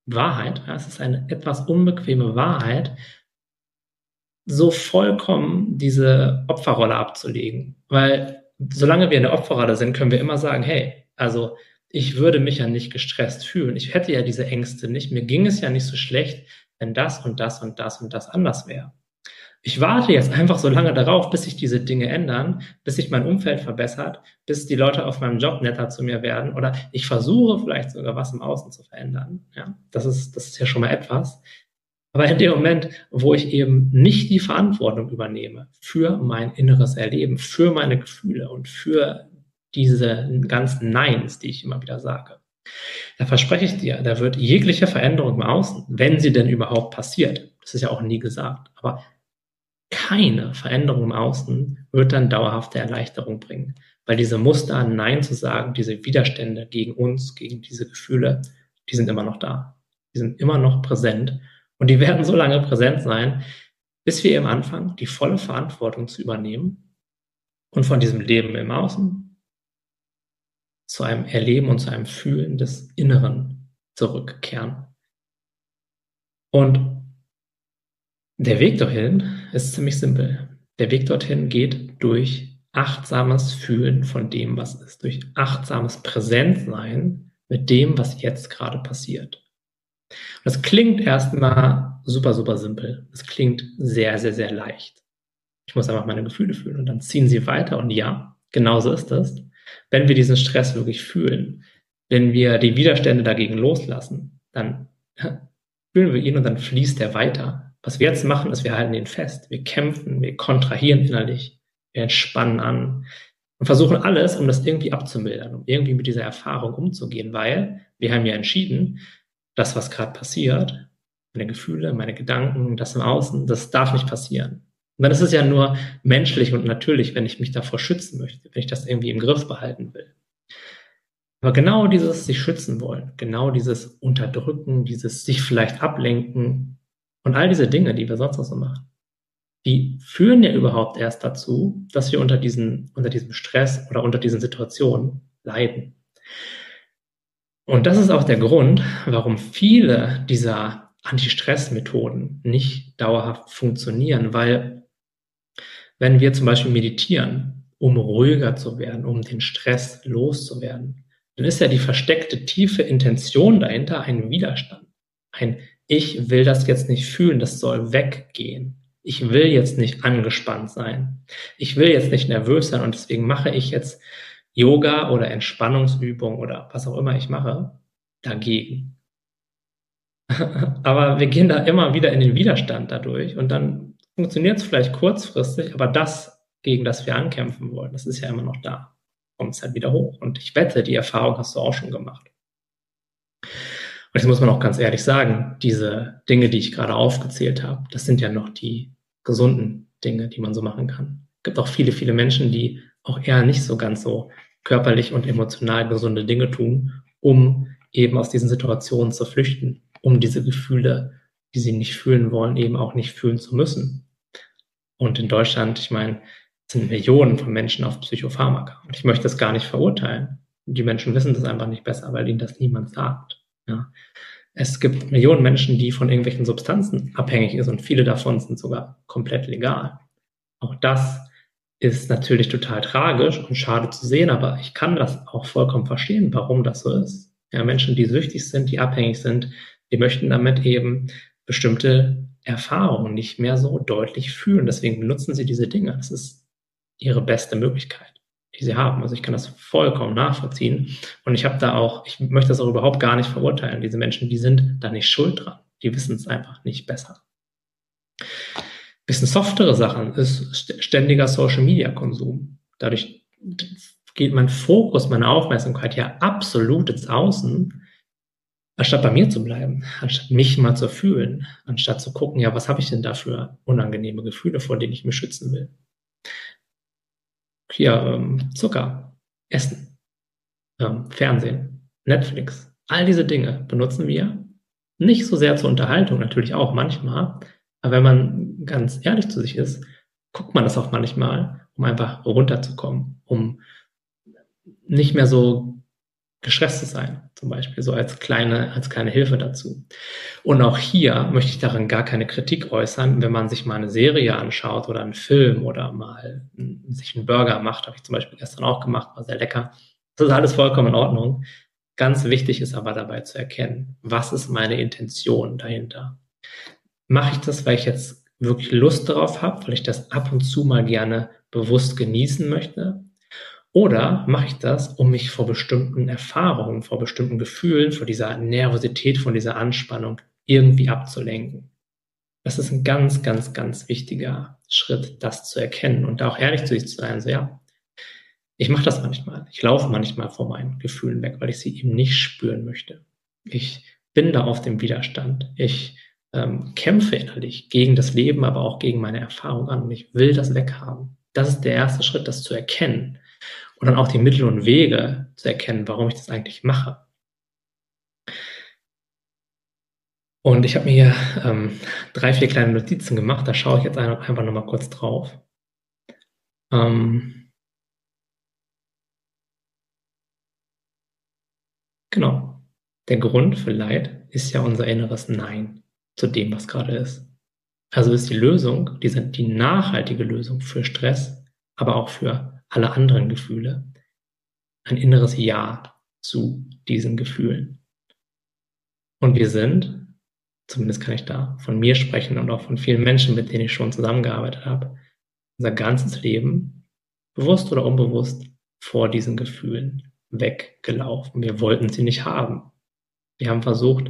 S1: Wahrheit. Es ist eine etwas unbequeme Wahrheit, so vollkommen diese Opferrolle abzulegen. Weil solange wir in der Opferrolle sind, können wir immer sagen, hey, also ich würde mich ja nicht gestresst fühlen. Ich hätte ja diese Ängste nicht. Mir ging es ja nicht so schlecht, wenn das und das und das und das anders wäre. Ich warte jetzt einfach so lange darauf, bis sich diese Dinge ändern, bis sich mein Umfeld verbessert, bis die Leute auf meinem Job netter zu mir werden oder ich versuche vielleicht sogar was im Außen zu verändern. Ja, das ist, das ist ja schon mal etwas. Aber in dem Moment, wo ich eben nicht die Verantwortung übernehme für mein inneres Erleben, für meine Gefühle und für diese ganzen Neins, die ich immer wieder sage, da verspreche ich dir, da wird jegliche Veränderung im Außen, wenn sie denn überhaupt passiert, das ist ja auch nie gesagt, aber keine Veränderung im Außen wird dann dauerhafte Erleichterung bringen. Weil diese Muster, Nein zu sagen, diese Widerstände gegen uns, gegen diese Gefühle, die sind immer noch da. Die sind immer noch präsent. Und die werden so lange präsent sein, bis wir eben anfangen, die volle Verantwortung zu übernehmen und von diesem Leben im Außen zu einem Erleben und zu einem Fühlen des Inneren zurückkehren. Und der Weg dorthin ist ziemlich simpel. Der Weg dorthin geht durch achtsames Fühlen von dem, was ist, durch achtsames Präsentsein mit dem, was jetzt gerade passiert. das klingt erstmal super, super simpel. Es klingt sehr, sehr, sehr leicht. Ich muss einfach meine Gefühle fühlen und dann ziehen sie weiter und ja, genauso ist es. Wenn wir diesen Stress wirklich fühlen, wenn wir die Widerstände dagegen loslassen, dann fühlen wir ihn und dann fließt er weiter was wir jetzt machen, ist, wir halten ihn fest. Wir kämpfen, wir kontrahieren innerlich, wir entspannen an und versuchen alles, um das irgendwie abzumildern, um irgendwie mit dieser Erfahrung umzugehen, weil wir haben ja entschieden, das, was gerade passiert, meine Gefühle, meine Gedanken, das im Außen, das darf nicht passieren. Und dann ist es ja nur menschlich und natürlich, wenn ich mich davor schützen möchte, wenn ich das irgendwie im Griff behalten will. Aber genau dieses sich schützen wollen, genau dieses Unterdrücken, dieses sich vielleicht ablenken, und all diese Dinge, die wir sonst noch so machen, die führen ja überhaupt erst dazu, dass wir unter, diesen, unter diesem Stress oder unter diesen Situationen leiden. Und das ist auch der Grund, warum viele dieser Anti-Stress-Methoden nicht dauerhaft funktionieren, weil wenn wir zum Beispiel meditieren, um ruhiger zu werden, um den Stress loszuwerden, dann ist ja die versteckte tiefe Intention dahinter ein Widerstand, ein ich will das jetzt nicht fühlen, das soll weggehen. Ich will jetzt nicht angespannt sein. Ich will jetzt nicht nervös sein und deswegen mache ich jetzt Yoga oder Entspannungsübung oder was auch immer ich mache dagegen. aber wir gehen da immer wieder in den Widerstand dadurch und dann funktioniert es vielleicht kurzfristig, aber das, gegen das wir ankämpfen wollen, das ist ja immer noch da. Kommt es halt wieder hoch. Und ich wette, die Erfahrung hast du auch schon gemacht. Und das muss man auch ganz ehrlich sagen, diese Dinge, die ich gerade aufgezählt habe, das sind ja noch die gesunden Dinge, die man so machen kann. Es gibt auch viele, viele Menschen, die auch eher nicht so ganz so körperlich und emotional gesunde Dinge tun, um eben aus diesen Situationen zu flüchten, um diese Gefühle, die sie nicht fühlen wollen, eben auch nicht fühlen zu müssen. Und in Deutschland, ich meine, sind Millionen von Menschen auf Psychopharmaka. Und ich möchte das gar nicht verurteilen. Die Menschen wissen das einfach nicht besser, weil ihnen das niemand sagt. Ja. Es gibt Millionen Menschen, die von irgendwelchen Substanzen abhängig sind und viele davon sind sogar komplett legal. Auch das ist natürlich total tragisch und schade zu sehen, aber ich kann das auch vollkommen verstehen, warum das so ist. Ja, Menschen, die süchtig sind, die abhängig sind, die möchten damit eben bestimmte Erfahrungen nicht mehr so deutlich fühlen. Deswegen benutzen sie diese Dinge. Das ist ihre beste Möglichkeit. die sie haben. Also ich kann das vollkommen nachvollziehen. Und ich habe da auch, ich möchte das auch überhaupt gar nicht verurteilen. Diese Menschen, die sind da nicht schuld dran. Die wissen es einfach nicht besser. Bisschen softere Sachen ist ständiger Social Media Konsum. Dadurch geht mein Fokus, meine Aufmerksamkeit ja absolut ins Außen, anstatt bei mir zu bleiben, anstatt mich mal zu fühlen, anstatt zu gucken, ja, was habe ich denn da für unangenehme Gefühle, vor denen ich mich schützen will? Hier ähm, Zucker, Essen, ähm, Fernsehen, Netflix, all diese Dinge benutzen wir nicht so sehr zur Unterhaltung, natürlich auch manchmal, aber wenn man ganz ehrlich zu sich ist, guckt man das auch manchmal, um einfach runterzukommen, um nicht mehr so gestresst zu sein, zum Beispiel, so als kleine, als kleine Hilfe dazu. Und auch hier möchte ich daran gar keine Kritik äußern, wenn man sich mal eine Serie anschaut oder einen Film oder mal sich einen Burger macht, habe ich zum Beispiel gestern auch gemacht, war sehr lecker. Das ist alles vollkommen in Ordnung. Ganz wichtig ist aber dabei zu erkennen, was ist meine Intention dahinter? Mache ich das, weil ich jetzt wirklich Lust darauf habe, weil ich das ab und zu mal gerne bewusst genießen möchte? Oder mache ich das, um mich vor bestimmten Erfahrungen, vor bestimmten Gefühlen, vor dieser Nervosität, von dieser Anspannung irgendwie abzulenken? Das ist ein ganz, ganz, ganz wichtiger Schritt, das zu erkennen und da auch ehrlich zu sich zu sein. So, ja, ich mache das manchmal. Ich laufe manchmal vor meinen Gefühlen weg, weil ich sie eben nicht spüren möchte. Ich bin da auf dem Widerstand. Ich ähm, kämpfe innerlich gegen das Leben, aber auch gegen meine Erfahrung an und ich will das weghaben. Das ist der erste Schritt, das zu erkennen und dann auch die Mittel und Wege zu erkennen, warum ich das eigentlich mache. Und ich habe mir hier ähm, drei, vier kleine Notizen gemacht, da schaue ich jetzt einfach nochmal kurz drauf. Ähm, genau. Der Grund für Leid ist ja unser inneres Nein zu dem, was gerade ist. Also ist die Lösung, die, die nachhaltige Lösung für Stress, aber auch für alle anderen Gefühle, ein inneres Ja zu diesen Gefühlen. Und wir sind, zumindest kann ich da von mir sprechen und auch von vielen Menschen, mit denen ich schon zusammengearbeitet habe, unser ganzes Leben, bewusst oder unbewusst, vor diesen Gefühlen weggelaufen. Wir wollten sie nicht haben. Wir haben versucht,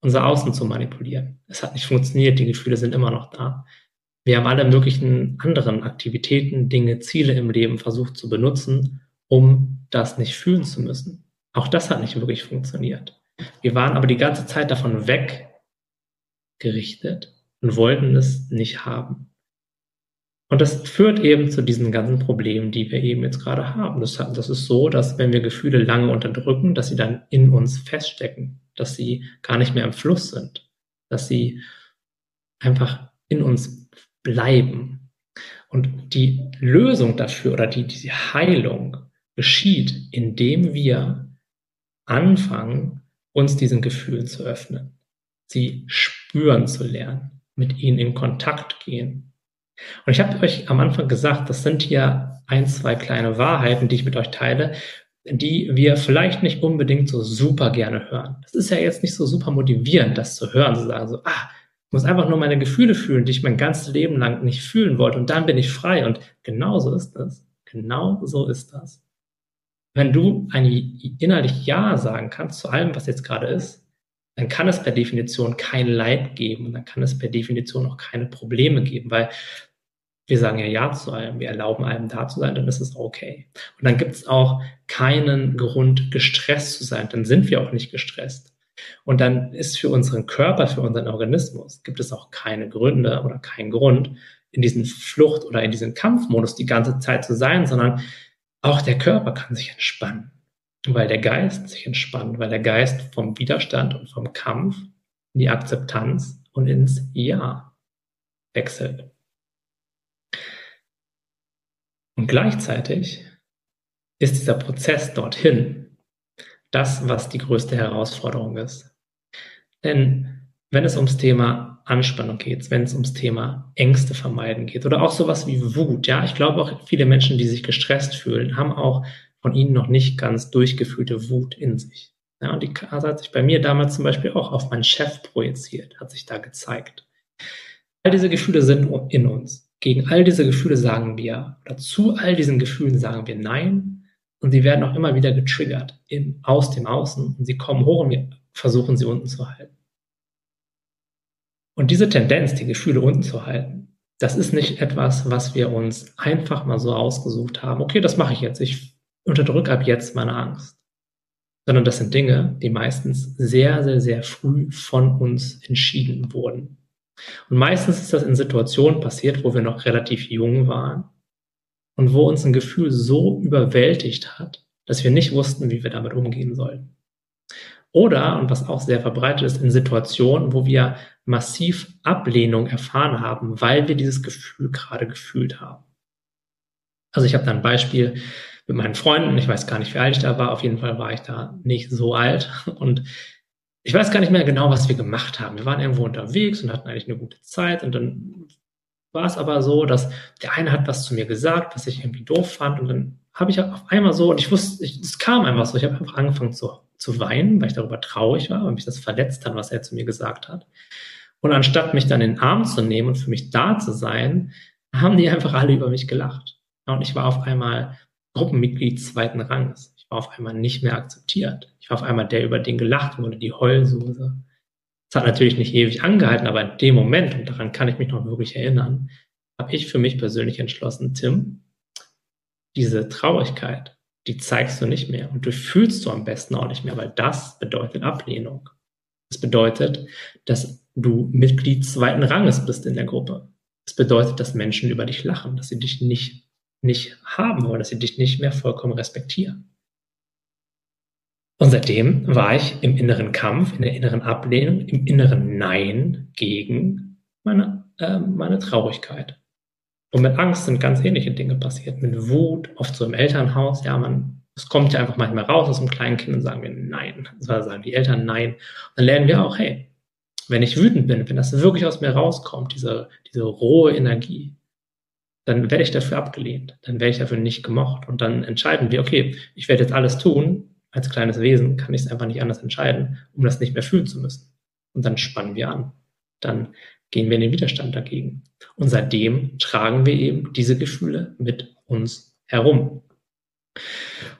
S1: unser Außen zu manipulieren. Es hat nicht funktioniert, die Gefühle sind immer noch da. Wir haben alle möglichen anderen Aktivitäten, Dinge, Ziele im Leben versucht zu benutzen, um das nicht fühlen zu müssen. Auch das hat nicht wirklich funktioniert. Wir waren aber die ganze Zeit davon weggerichtet und wollten es nicht haben. Und das führt eben zu diesen ganzen Problemen, die wir eben jetzt gerade haben. Das, das ist so, dass wenn wir Gefühle lange unterdrücken, dass sie dann in uns feststecken, dass sie gar nicht mehr im Fluss sind, dass sie einfach in uns bleiben. Und die Lösung dafür oder die, diese Heilung geschieht, indem wir anfangen, uns diesen Gefühlen zu öffnen, sie spüren zu lernen, mit ihnen in Kontakt gehen. Und ich habe euch am Anfang gesagt, das sind hier ein, zwei kleine Wahrheiten, die ich mit euch teile, die wir vielleicht nicht unbedingt so super gerne hören. Das ist ja jetzt nicht so super motivierend, das zu hören, zu sagen so, ah, ich muss einfach nur meine Gefühle fühlen, die ich mein ganzes Leben lang nicht fühlen wollte. Und dann bin ich frei. Und genau so ist das. Genau so ist das. Wenn du ein innerlich Ja sagen kannst zu allem, was jetzt gerade ist, dann kann es per Definition kein Leid geben und dann kann es per Definition auch keine Probleme geben, weil wir sagen ja Ja zu allem, wir erlauben allem da zu sein, dann ist es okay. Und dann gibt es auch keinen Grund, gestresst zu sein, dann sind wir auch nicht gestresst. Und dann ist für unseren Körper, für unseren Organismus, gibt es auch keine Gründe oder keinen Grund, in diesen Flucht- oder in diesen Kampfmodus die ganze Zeit zu sein, sondern auch der Körper kann sich entspannen, weil der Geist sich entspannt, weil der Geist vom Widerstand und vom Kampf in die Akzeptanz und ins Ja wechselt. Und gleichzeitig ist dieser Prozess dorthin das, was die größte Herausforderung ist. Denn wenn es ums Thema Anspannung geht, wenn es ums Thema Ängste vermeiden geht oder auch sowas wie Wut, ja, ich glaube auch viele Menschen, die sich gestresst fühlen, haben auch von ihnen noch nicht ganz durchgefühlte Wut in sich. Ja, und die hat sich bei mir damals zum Beispiel auch auf meinen Chef projiziert, hat sich da gezeigt. All diese Gefühle sind in uns. gegen all diese Gefühle sagen wir, oder zu all diesen Gefühlen sagen wir Nein. Und sie werden auch immer wieder getriggert in, aus dem Außen. Und sie kommen hoch und wir versuchen sie unten zu halten. Und diese Tendenz, die Gefühle unten zu halten, das ist nicht etwas, was wir uns einfach mal so ausgesucht haben. Okay, das mache ich jetzt. Ich unterdrücke ab jetzt meine Angst. Sondern das sind Dinge, die meistens sehr, sehr, sehr früh von uns entschieden wurden. Und meistens ist das in Situationen passiert, wo wir noch relativ jung waren und wo uns ein Gefühl so überwältigt hat, dass wir nicht wussten, wie wir damit umgehen sollen. Oder, und was auch sehr verbreitet ist, in Situationen, wo wir massiv Ablehnung erfahren haben, weil wir dieses Gefühl gerade gefühlt haben. Also ich habe da ein Beispiel mit meinen Freunden, ich weiß gar nicht, wie alt ich da war, auf jeden Fall war ich da nicht so alt und ich weiß gar nicht mehr genau, was wir gemacht haben. Wir waren irgendwo unterwegs und hatten eigentlich eine gute Zeit und dann war es aber so, dass der eine hat was zu mir gesagt, was ich irgendwie doof fand und dann habe ich auf einmal so und ich wusste, es kam einfach so, ich habe einfach angefangen zu, zu weinen, weil ich darüber traurig war, weil mich das verletzt hat, was er zu mir gesagt hat. Und anstatt mich dann in den Arm zu nehmen und für mich da zu sein, haben die einfach alle über mich gelacht. Und ich war auf einmal Gruppenmitglied zweiten Ranges. Ich war auf einmal nicht mehr akzeptiert. Ich war auf einmal der, über den gelacht wurde, die Heulsuse. Das hat natürlich nicht ewig angehalten, aber in dem Moment, und daran kann ich mich noch wirklich erinnern, habe ich für mich persönlich entschlossen, Tim, diese Traurigkeit, die zeigst du nicht mehr und du fühlst du am besten auch nicht mehr, weil das bedeutet Ablehnung. Das bedeutet, dass du Mitglied zweiten Ranges bist in der Gruppe. Das bedeutet, dass Menschen über dich lachen, dass sie dich nicht, nicht haben wollen, dass sie dich nicht mehr vollkommen respektieren. Und seitdem war ich im inneren Kampf, in der inneren Ablehnung, im inneren Nein gegen meine, äh, meine Traurigkeit. Und mit Angst sind ganz ähnliche Dinge passiert. Mit Wut, oft so im Elternhaus, ja, man, es kommt ja einfach manchmal raus aus einem kleinen Kind und sagen wir Nein. Also sagen die Eltern Nein. Und dann lernen wir auch, hey, wenn ich wütend bin, wenn das wirklich aus mir rauskommt, diese, diese rohe Energie, dann werde ich dafür abgelehnt, dann werde ich dafür nicht gemocht. Und dann entscheiden wir, okay, ich werde jetzt alles tun, als kleines Wesen kann ich es einfach nicht anders entscheiden, um das nicht mehr fühlen zu müssen. Und dann spannen wir an. Dann gehen wir in den Widerstand dagegen. Und seitdem tragen wir eben diese Gefühle mit uns herum.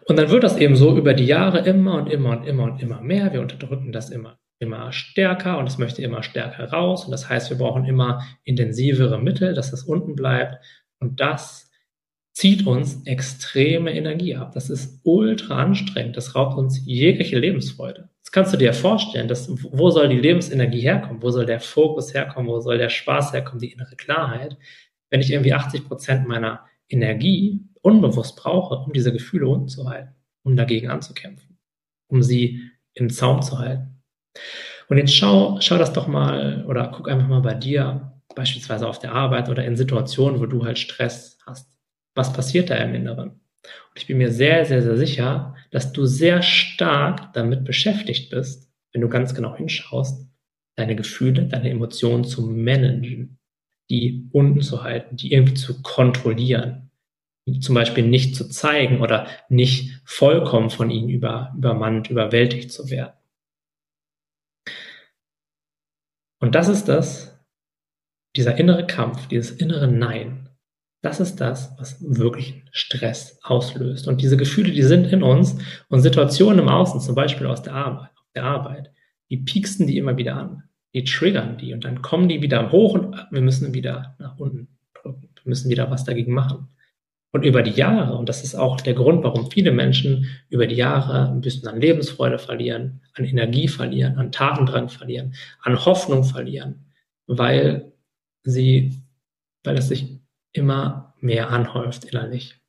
S1: Und dann wird das eben so über die Jahre immer und immer und immer und immer mehr. Wir unterdrücken das immer, immer stärker und es möchte immer stärker raus. Und das heißt, wir brauchen immer intensivere Mittel, dass das unten bleibt. Und das zieht uns extreme Energie ab. Das ist ultra anstrengend. Das raubt uns jegliche Lebensfreude. Das kannst du dir vorstellen, dass, wo soll die Lebensenergie herkommen? Wo soll der Fokus herkommen? Wo soll der Spaß herkommen? Die innere Klarheit? Wenn ich irgendwie 80 Prozent meiner Energie unbewusst brauche, um diese Gefühle unten zu halten, um dagegen anzukämpfen, um sie im Zaum zu halten. Und jetzt schau, schau das doch mal oder guck einfach mal bei dir, beispielsweise auf der Arbeit oder in Situationen, wo du halt Stress was passiert da im Inneren. Und ich bin mir sehr, sehr, sehr sicher, dass du sehr stark damit beschäftigt bist, wenn du ganz genau hinschaust, deine Gefühle, deine Emotionen zu managen, die unten zu halten, die irgendwie zu kontrollieren, zum Beispiel nicht zu zeigen oder nicht vollkommen von ihnen über, übermannt, überwältigt zu werden. Und das ist das, dieser innere Kampf, dieses innere Nein, das ist das, was wirklich Stress auslöst. Und diese Gefühle, die sind in uns und Situationen im Außen, zum Beispiel aus der Arbeit, der Arbeit, die pieksten die immer wieder an. Die triggern die und dann kommen die wieder hoch und wir müssen wieder nach unten drücken. Wir müssen wieder was dagegen machen. Und über die Jahre, und das ist auch der Grund, warum viele Menschen über die Jahre ein bisschen an Lebensfreude verlieren, an Energie verlieren, an Tatendrang verlieren, an Hoffnung verlieren, weil sie, weil es sich immer mehr anhäuft innerlich.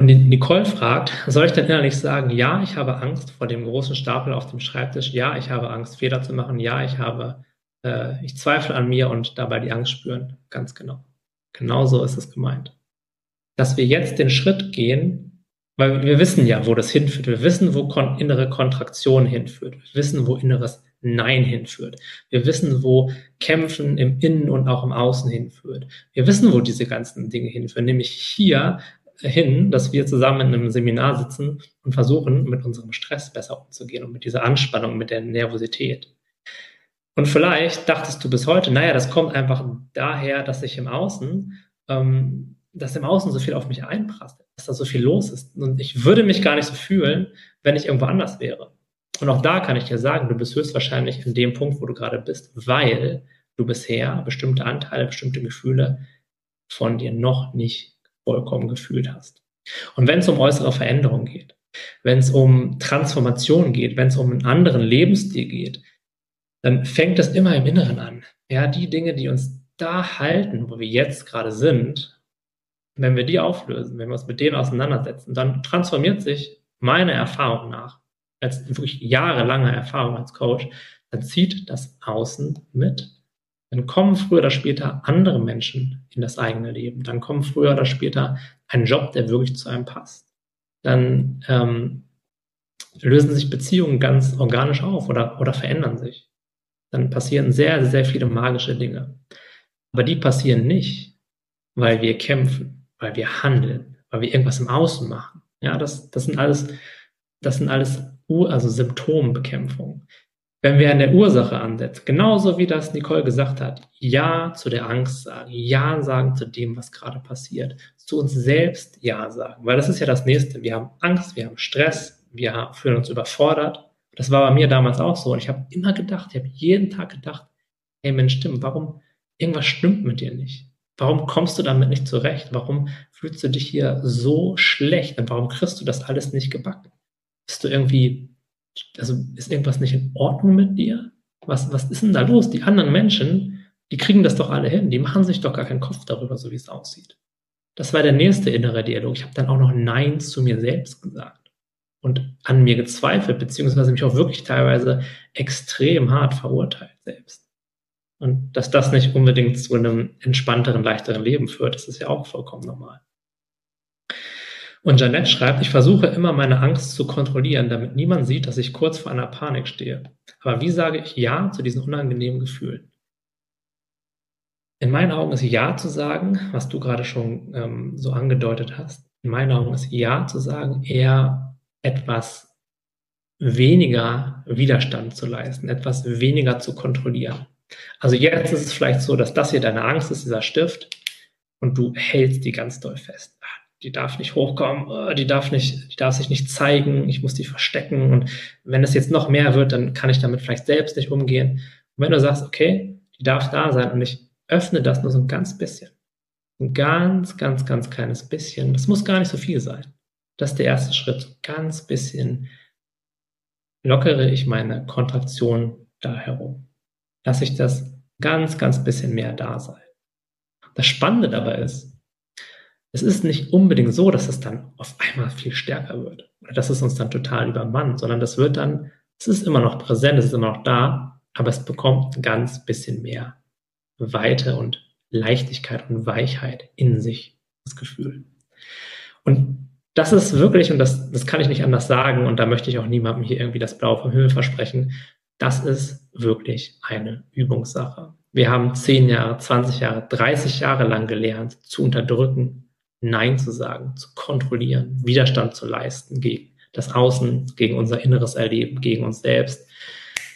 S1: Und Nicole fragt, soll ich denn innerlich sagen, ja, ich habe Angst vor dem großen Stapel auf dem Schreibtisch, ja, ich habe Angst, Fehler zu machen, ja, ich habe, äh, ich zweifle an mir und dabei die Angst spüren. Ganz genau. Genauso ist es gemeint. Dass wir jetzt den Schritt gehen, weil wir wissen ja, wo das hinführt. Wir wissen, wo kon innere Kontraktion hinführt. Wir wissen, wo inneres Nein hinführt. Wir wissen, wo Kämpfen im Innen und auch im Außen hinführt. Wir wissen, wo diese ganzen Dinge hinführen, nämlich hier hin, dass wir zusammen in einem Seminar sitzen und versuchen, mit unserem Stress besser umzugehen und mit dieser Anspannung, mit der Nervosität. Und vielleicht dachtest du bis heute, naja, das kommt einfach daher, dass ich im Außen, ähm, dass im Außen so viel auf mich einprasselt, dass da so viel los ist. Und ich würde mich gar nicht so fühlen, wenn ich irgendwo anders wäre. Und auch da kann ich dir sagen, du bist höchstwahrscheinlich in dem Punkt, wo du gerade bist, weil du bisher bestimmte Anteile, bestimmte Gefühle von dir noch nicht vollkommen gefühlt hast. Und wenn es um äußere Veränderung geht, wenn es um Transformation geht, wenn es um einen anderen Lebensstil geht, dann fängt es immer im Inneren an. Ja, die Dinge, die uns da halten, wo wir jetzt gerade sind, wenn wir die auflösen, wenn wir uns mit denen auseinandersetzen, dann transformiert sich meine Erfahrung nach, als wirklich jahrelange Erfahrung als Coach, dann zieht das Außen mit. Dann kommen früher oder später andere Menschen in das eigene Leben. Dann kommen früher oder später ein Job, der wirklich zu einem passt. Dann ähm, lösen sich Beziehungen ganz organisch auf oder, oder verändern sich dann passieren sehr, sehr viele magische Dinge. Aber die passieren nicht, weil wir kämpfen, weil wir handeln, weil wir irgendwas im Außen machen. Ja, das, das sind alles, das sind alles also Symptombekämpfung. Wenn wir an der Ursache ansetzen, genauso wie das Nicole gesagt hat, Ja zu der Angst sagen, Ja sagen zu dem, was gerade passiert, zu uns selbst Ja sagen, weil das ist ja das nächste. Wir haben Angst, wir haben Stress, wir fühlen uns überfordert das war bei mir damals auch so. Und ich habe immer gedacht, ich habe jeden Tag gedacht, hey Mensch, stimmt, warum irgendwas stimmt mit dir nicht? Warum kommst du damit nicht zurecht? Warum fühlst du dich hier so schlecht? Und warum kriegst du das alles nicht gebacken? Bist du irgendwie, also ist irgendwas nicht in Ordnung mit dir? Was, was ist denn da los? Die anderen Menschen, die kriegen das doch alle hin. Die machen sich doch gar keinen Kopf darüber, so wie es aussieht. Das war der nächste innere Dialog. Ich habe dann auch noch Nein zu mir selbst gesagt und an mir gezweifelt, beziehungsweise mich auch wirklich teilweise extrem hart verurteilt selbst. Und dass das nicht unbedingt zu einem entspannteren, leichteren Leben führt, das ist ja auch vollkommen normal. Und Janette schreibt, ich versuche immer meine Angst zu kontrollieren, damit niemand sieht, dass ich kurz vor einer Panik stehe. Aber wie sage ich Ja zu diesen unangenehmen Gefühlen? In meinen Augen ist Ja zu sagen, was du gerade schon ähm, so angedeutet hast, in meinen Augen ist Ja zu sagen eher etwas weniger Widerstand zu leisten, etwas weniger zu kontrollieren. Also jetzt ist es vielleicht so, dass das hier deine Angst ist, dieser Stift, und du hältst die ganz doll fest. Die darf nicht hochkommen, ah, die darf nicht, die darf sich nicht zeigen, ich muss die verstecken. Und wenn es jetzt noch mehr wird, dann kann ich damit vielleicht selbst nicht umgehen. Und wenn du sagst, okay, die darf da sein und ich öffne das nur so ein ganz bisschen, ein ganz, ganz, ganz kleines bisschen, das muss gar nicht so viel sein. Das ist der erste Schritt. Ganz bisschen lockere ich meine Kontraktion da herum. Lasse ich das ganz, ganz bisschen mehr da sein. Das Spannende dabei ist, es ist nicht unbedingt so, dass es dann auf einmal viel stärker wird oder dass es uns dann total übermannt, sondern das wird dann, es ist immer noch präsent, es ist immer noch da, aber es bekommt ein ganz bisschen mehr Weite und Leichtigkeit und Weichheit in sich, das Gefühl. Und das ist wirklich, und das, das kann ich nicht anders sagen, und da möchte ich auch niemandem hier irgendwie das Blau vom Himmel versprechen, das ist wirklich eine Übungssache. Wir haben zehn Jahre, 20 Jahre, 30 Jahre lang gelernt, zu unterdrücken, Nein zu sagen, zu kontrollieren, Widerstand zu leisten gegen das Außen, gegen unser inneres Erleben, gegen uns selbst.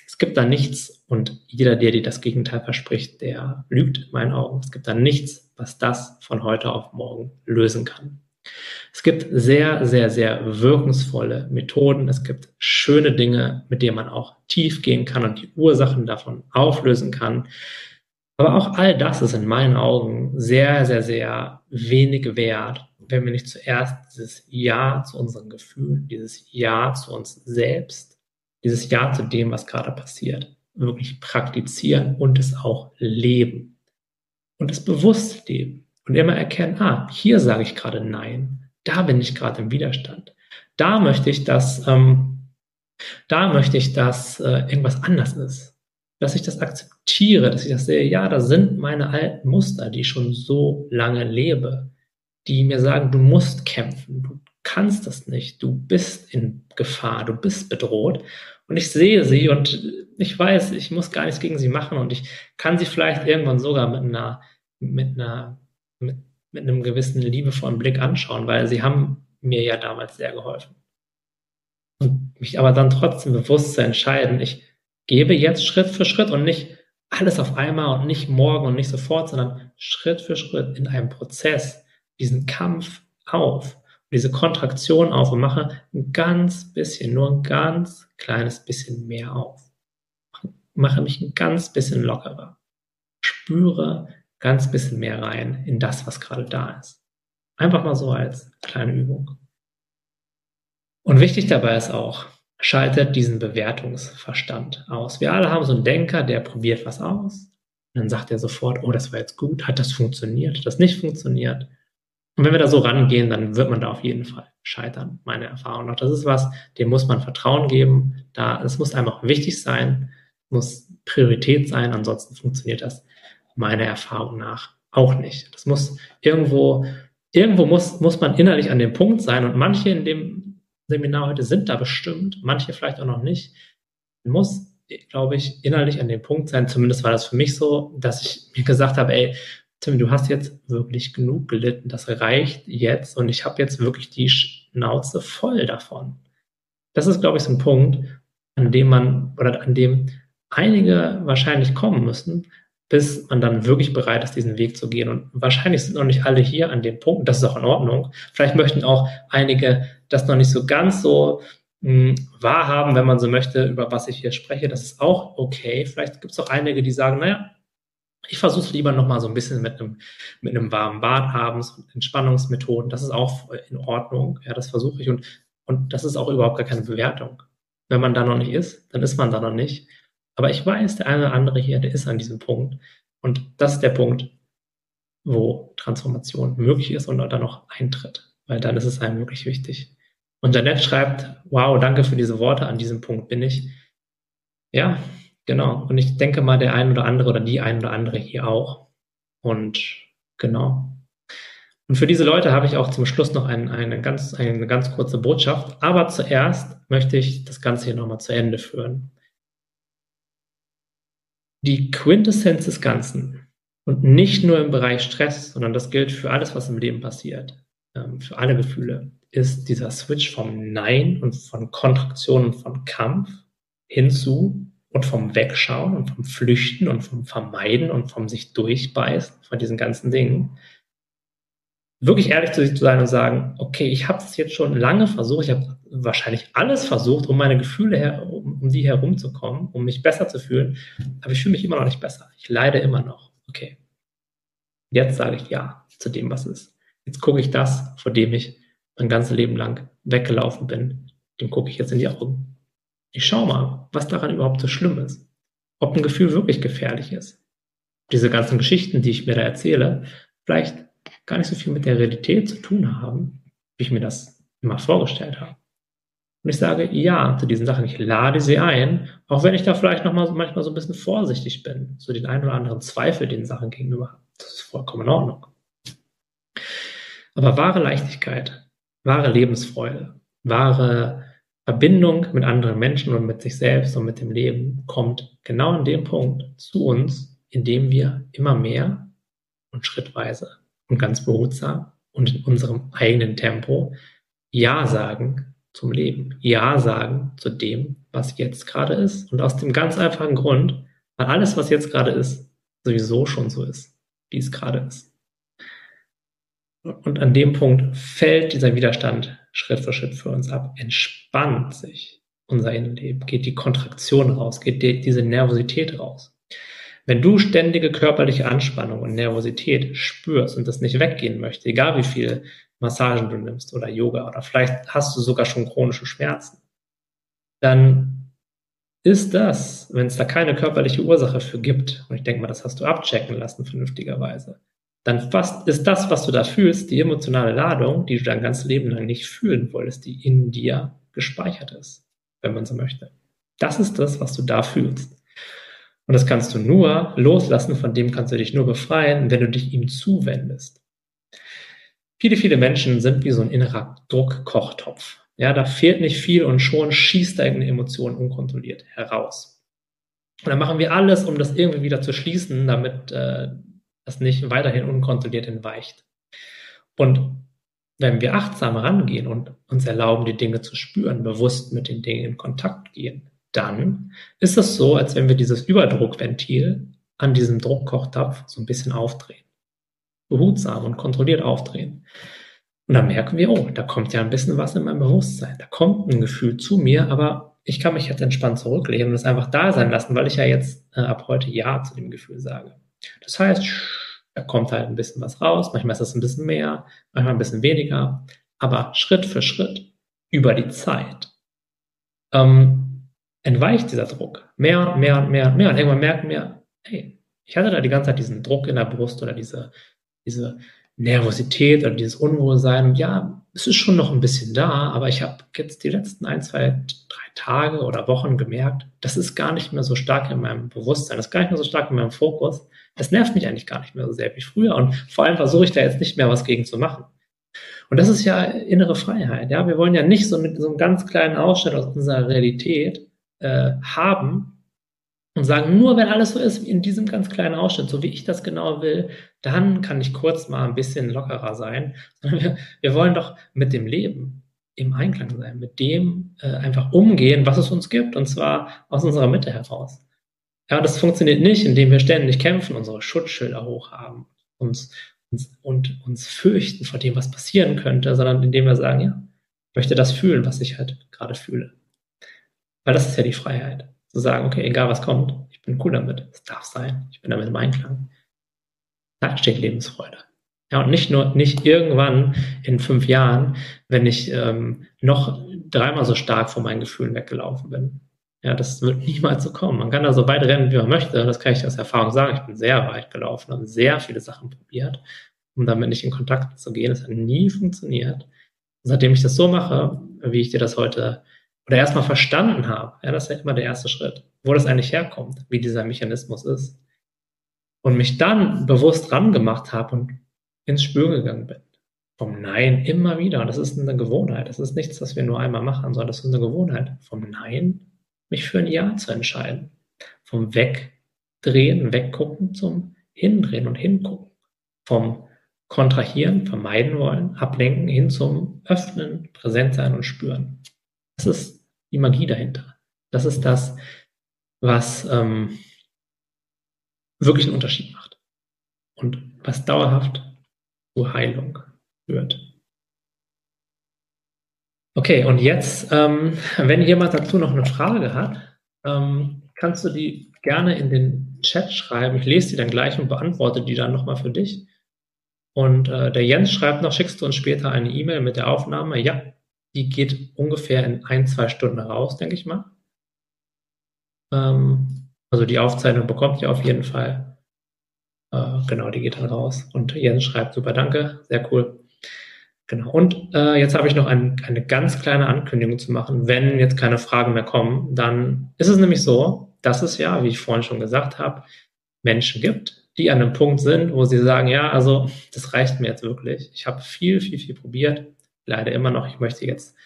S1: Es gibt da nichts und jeder, der dir das Gegenteil verspricht, der lügt in meinen Augen. Es gibt da nichts, was das von heute auf morgen lösen kann. Es gibt sehr, sehr, sehr wirkungsvolle Methoden. Es gibt schöne Dinge, mit denen man auch tief gehen kann und die Ursachen davon auflösen kann. Aber auch all das ist in meinen Augen sehr, sehr, sehr wenig wert, wenn wir nicht zuerst dieses Ja zu unseren Gefühlen, dieses Ja zu uns selbst, dieses Ja zu dem, was gerade passiert, wirklich praktizieren und es auch leben. Und es bewusst leben und immer erkennen, ah, hier sage ich gerade Nein, da bin ich gerade im Widerstand. Da möchte ich, dass, ähm, da möchte ich, dass äh, irgendwas anders ist. Dass ich das akzeptiere, dass ich das sehe, ja, da sind meine alten Muster, die ich schon so lange lebe, die mir sagen, du musst kämpfen, du kannst das nicht, du bist in Gefahr, du bist bedroht. Und ich sehe sie und ich weiß, ich muss gar nichts gegen sie machen und ich kann sie vielleicht irgendwann sogar mit einer, mit einer mit, mit einem gewissen liebevollen Blick anschauen, weil sie haben mir ja damals sehr geholfen. Und mich aber dann trotzdem bewusst zu entscheiden, ich gebe jetzt Schritt für Schritt und nicht alles auf einmal und nicht morgen und nicht sofort, sondern Schritt für Schritt in einem Prozess diesen Kampf auf, diese Kontraktion auf und mache ein ganz bisschen, nur ein ganz kleines bisschen mehr auf. Mache mich ein ganz bisschen lockerer. Spüre ganz bisschen mehr rein in das, was gerade da ist. Einfach mal so als kleine Übung. Und wichtig dabei ist auch, schaltet diesen Bewertungsverstand aus. Wir alle haben so einen Denker, der probiert was aus. Dann sagt er sofort, oh, das war jetzt gut, hat das funktioniert, hat das nicht funktioniert. Und wenn wir da so rangehen, dann wird man da auf jeden Fall scheitern, meine Erfahrung nach. Das ist was, dem muss man Vertrauen geben. Da, es muss einfach wichtig sein, muss Priorität sein, ansonsten funktioniert das meiner Erfahrung nach auch nicht. Das muss irgendwo, irgendwo muss, muss man innerlich an dem Punkt sein und manche in dem Seminar heute sind da bestimmt, manche vielleicht auch noch nicht. Muss, glaube ich, innerlich an dem Punkt sein, zumindest war das für mich so, dass ich mir gesagt habe, ey, Tim, du hast jetzt wirklich genug gelitten, das reicht jetzt und ich habe jetzt wirklich die Schnauze voll davon. Das ist, glaube ich, so ein Punkt, an dem man oder an dem einige wahrscheinlich kommen müssen, bis man dann wirklich bereit ist, diesen Weg zu gehen. Und wahrscheinlich sind noch nicht alle hier an dem Punkt, das ist auch in Ordnung. Vielleicht möchten auch einige das noch nicht so ganz so mh, hm, wahrhaben, wenn man so möchte, über was ich hier spreche. Das ist auch okay. Vielleicht gibt es auch einige, die sagen, naja, ich versuche lieber nochmal so ein bisschen mit einem, mit einem warmen Bad abends und Entspannungsmethoden. Das ist auch in Ordnung. Ja, das versuche ich. Und, und das ist auch überhaupt gar keine Bewertung. Wenn man da noch nicht ist, dann ist man da noch nicht. Aber ich weiß, der eine oder andere hier, der ist an diesem Punkt. Und das ist der Punkt, wo Transformation möglich ist und dann noch eintritt. Weil dann ist es einem wirklich wichtig. Und Janette schreibt, wow, danke für diese Worte, an diesem Punkt bin ich. Ja, genau. Und ich denke mal, der ein oder andere oder die ein oder andere hier auch. Und genau. Und für diese Leute habe ich auch zum Schluss noch ein, eine, ganz, eine ganz kurze Botschaft. Aber zuerst möchte ich das Ganze hier nochmal zu Ende führen die Quintessenz des Ganzen und nicht nur im Bereich Stress, sondern das gilt für alles, was im Leben passiert, ähm, für alle Gefühle, ist dieser Switch vom Nein und von Kontraktion und von Kampf hinzu und vom Wegschauen und vom Flüchten und vom Vermeiden und vom sich durchbeißen von diesen ganzen Dingen wirklich ehrlich zu sich zu sein und sagen, okay, ich habe es jetzt schon lange versucht, ich habe wahrscheinlich alles versucht, um meine Gefühle her, um, um die herumzukommen, um mich besser zu fühlen, aber ich fühle mich immer noch nicht besser. Ich leide immer noch. Okay. Jetzt sage ich ja zu dem, was ist. Jetzt gucke ich das, vor dem ich mein ganzes Leben lang weggelaufen bin, dem gucke ich jetzt in die Augen. Ich schaue mal, was daran überhaupt so schlimm ist. Ob ein Gefühl wirklich gefährlich ist. Diese ganzen Geschichten, die ich mir da erzähle, vielleicht gar nicht so viel mit der Realität zu tun haben, wie ich mir das immer vorgestellt habe. Und ich sage ja zu diesen Sachen. Ich lade sie ein, auch wenn ich da vielleicht noch mal manchmal so ein bisschen vorsichtig bin, so den einen oder anderen Zweifel den Sachen gegenüber. Das ist vollkommen in Ordnung. Aber wahre Leichtigkeit, wahre Lebensfreude, wahre Verbindung mit anderen Menschen und mit sich selbst und mit dem Leben kommt genau an dem Punkt zu uns, in dem wir immer mehr und schrittweise und ganz behutsam und in unserem eigenen Tempo Ja sagen zum Leben. Ja sagen zu dem, was jetzt gerade ist. Und aus dem ganz einfachen Grund, weil alles, was jetzt gerade ist, sowieso schon so ist, wie es gerade ist. Und an dem Punkt fällt dieser Widerstand Schritt für Schritt für uns ab, entspannt sich unser Innenleben, geht die Kontraktion raus, geht die, diese Nervosität raus. Wenn du ständige körperliche Anspannung und Nervosität spürst und das nicht weggehen möchte, egal wie viel Massagen du nimmst oder Yoga oder vielleicht hast du sogar schon chronische Schmerzen, dann ist das, wenn es da keine körperliche Ursache für gibt, und ich denke mal, das hast du abchecken lassen vernünftigerweise, dann fast ist das, was du da fühlst, die emotionale Ladung, die du dein ganzes Leben lang nicht fühlen wolltest, die in dir gespeichert ist, wenn man so möchte. Das ist das, was du da fühlst. Und das kannst du nur loslassen, von dem kannst du dich nur befreien, wenn du dich ihm zuwendest. Viele, viele Menschen sind wie so ein innerer Druckkochtopf. Ja, da fehlt nicht viel und schon schießt deine Emotion unkontrolliert heraus. Und dann machen wir alles, um das irgendwie wieder zu schließen, damit äh, das nicht weiterhin unkontrolliert entweicht. Und wenn wir achtsam rangehen und uns erlauben, die Dinge zu spüren, bewusst mit den Dingen in Kontakt gehen, dann ist es so, als wenn wir dieses Überdruckventil an diesem Druckkochtopf so ein bisschen aufdrehen. Behutsam und kontrolliert aufdrehen. Und dann merken wir, oh, da kommt ja ein bisschen was in meinem Bewusstsein. Da kommt ein Gefühl zu mir, aber ich kann mich jetzt entspannt zurücklehnen und es einfach da sein lassen, weil ich ja jetzt äh, ab heute Ja zu dem Gefühl sage. Das heißt, da kommt halt ein bisschen was raus. Manchmal ist das ein bisschen mehr, manchmal ein bisschen weniger. Aber Schritt für Schritt über die Zeit ähm, entweicht dieser Druck. Mehr und mehr und mehr und mehr. Und irgendwann merken wir, hey, ich hatte da die ganze Zeit diesen Druck in der Brust oder diese, diese Nervosität oder dieses Unwohlsein. Und ja, es ist schon noch ein bisschen da, aber ich habe jetzt die letzten ein, zwei, drei Tage oder Wochen gemerkt, das ist gar nicht mehr so stark in meinem Bewusstsein, das ist gar nicht mehr so stark in meinem Fokus. Das nervt mich eigentlich gar nicht mehr so sehr wie früher. Und vor allem versuche ich da jetzt nicht mehr was gegen zu machen. Und das ist ja innere Freiheit. Ja, wir wollen ja nicht so mit so einem ganz kleinen Ausschnitt aus unserer Realität äh, haben, und sagen, nur wenn alles so ist wie in diesem ganz kleinen Ausschnitt, so wie ich das genau will, dann kann ich kurz mal ein bisschen lockerer sein. Sondern wir, wir wollen doch mit dem Leben im Einklang sein, mit dem äh, einfach umgehen, was es uns gibt, und zwar aus unserer Mitte heraus. Ja, das funktioniert nicht, indem wir ständig kämpfen, unsere Schutzschilder hochhaben, uns, uns und uns fürchten vor dem, was passieren könnte, sondern indem wir sagen, ja, ich möchte das fühlen, was ich halt gerade fühle. Weil das ist ja die Freiheit zu sagen, okay, egal was kommt, ich bin cool damit, es darf sein, ich bin damit im Einklang. Da entsteht Lebensfreude. Ja, und nicht nur, nicht irgendwann in fünf Jahren, wenn ich ähm, noch dreimal so stark von meinen Gefühlen weggelaufen bin. Ja, das wird niemals so kommen. Man kann da so weit rennen, wie man möchte. Das kann ich aus Erfahrung sagen. Ich bin sehr weit gelaufen, habe sehr viele Sachen probiert, um damit nicht in Kontakt zu gehen. Das hat nie funktioniert. Und seitdem ich das so mache, wie ich dir das heute oder erstmal verstanden habe, ja, das ist ja immer der erste Schritt, wo das eigentlich herkommt, wie dieser Mechanismus ist. Und mich dann bewusst ran gemacht habe und ins Spür gegangen bin. Vom Nein immer wieder. Und das ist eine Gewohnheit. Das ist nichts, was wir nur einmal machen, sondern das ist eine Gewohnheit. Vom Nein mich für ein Ja zu entscheiden. Vom Wegdrehen, Weggucken zum Hindrehen und Hingucken. Vom Kontrahieren, vermeiden wollen, ablenken hin zum Öffnen, präsent sein und spüren. Das ist die Magie dahinter. Das ist das, was ähm, wirklich einen Unterschied macht und was dauerhaft zur Heilung führt. Okay, und jetzt, ähm, wenn jemand dazu noch eine Frage hat, ähm, kannst du die gerne in den Chat schreiben. Ich lese die dann gleich und beantworte die dann nochmal für dich. Und äh, der Jens schreibt noch, schickst du uns später eine E-Mail mit der Aufnahme? Ja, die geht ungefähr in ein, zwei Stunden raus, denke ich mal. Ähm, also die Aufzeichnung bekommt ihr auf jeden Fall. Äh, genau, die geht dann raus. Und Jens schreibt super, danke, sehr cool. Genau. Und äh, jetzt habe ich noch ein, eine ganz kleine Ankündigung zu machen. Wenn jetzt keine Fragen mehr kommen, dann ist es nämlich so, dass es ja, wie ich vorhin schon gesagt habe, Menschen gibt, die an einem Punkt sind, wo sie sagen, ja, also das reicht mir jetzt wirklich. Ich habe viel, viel, viel probiert leider immer noch, ich möchte jetzt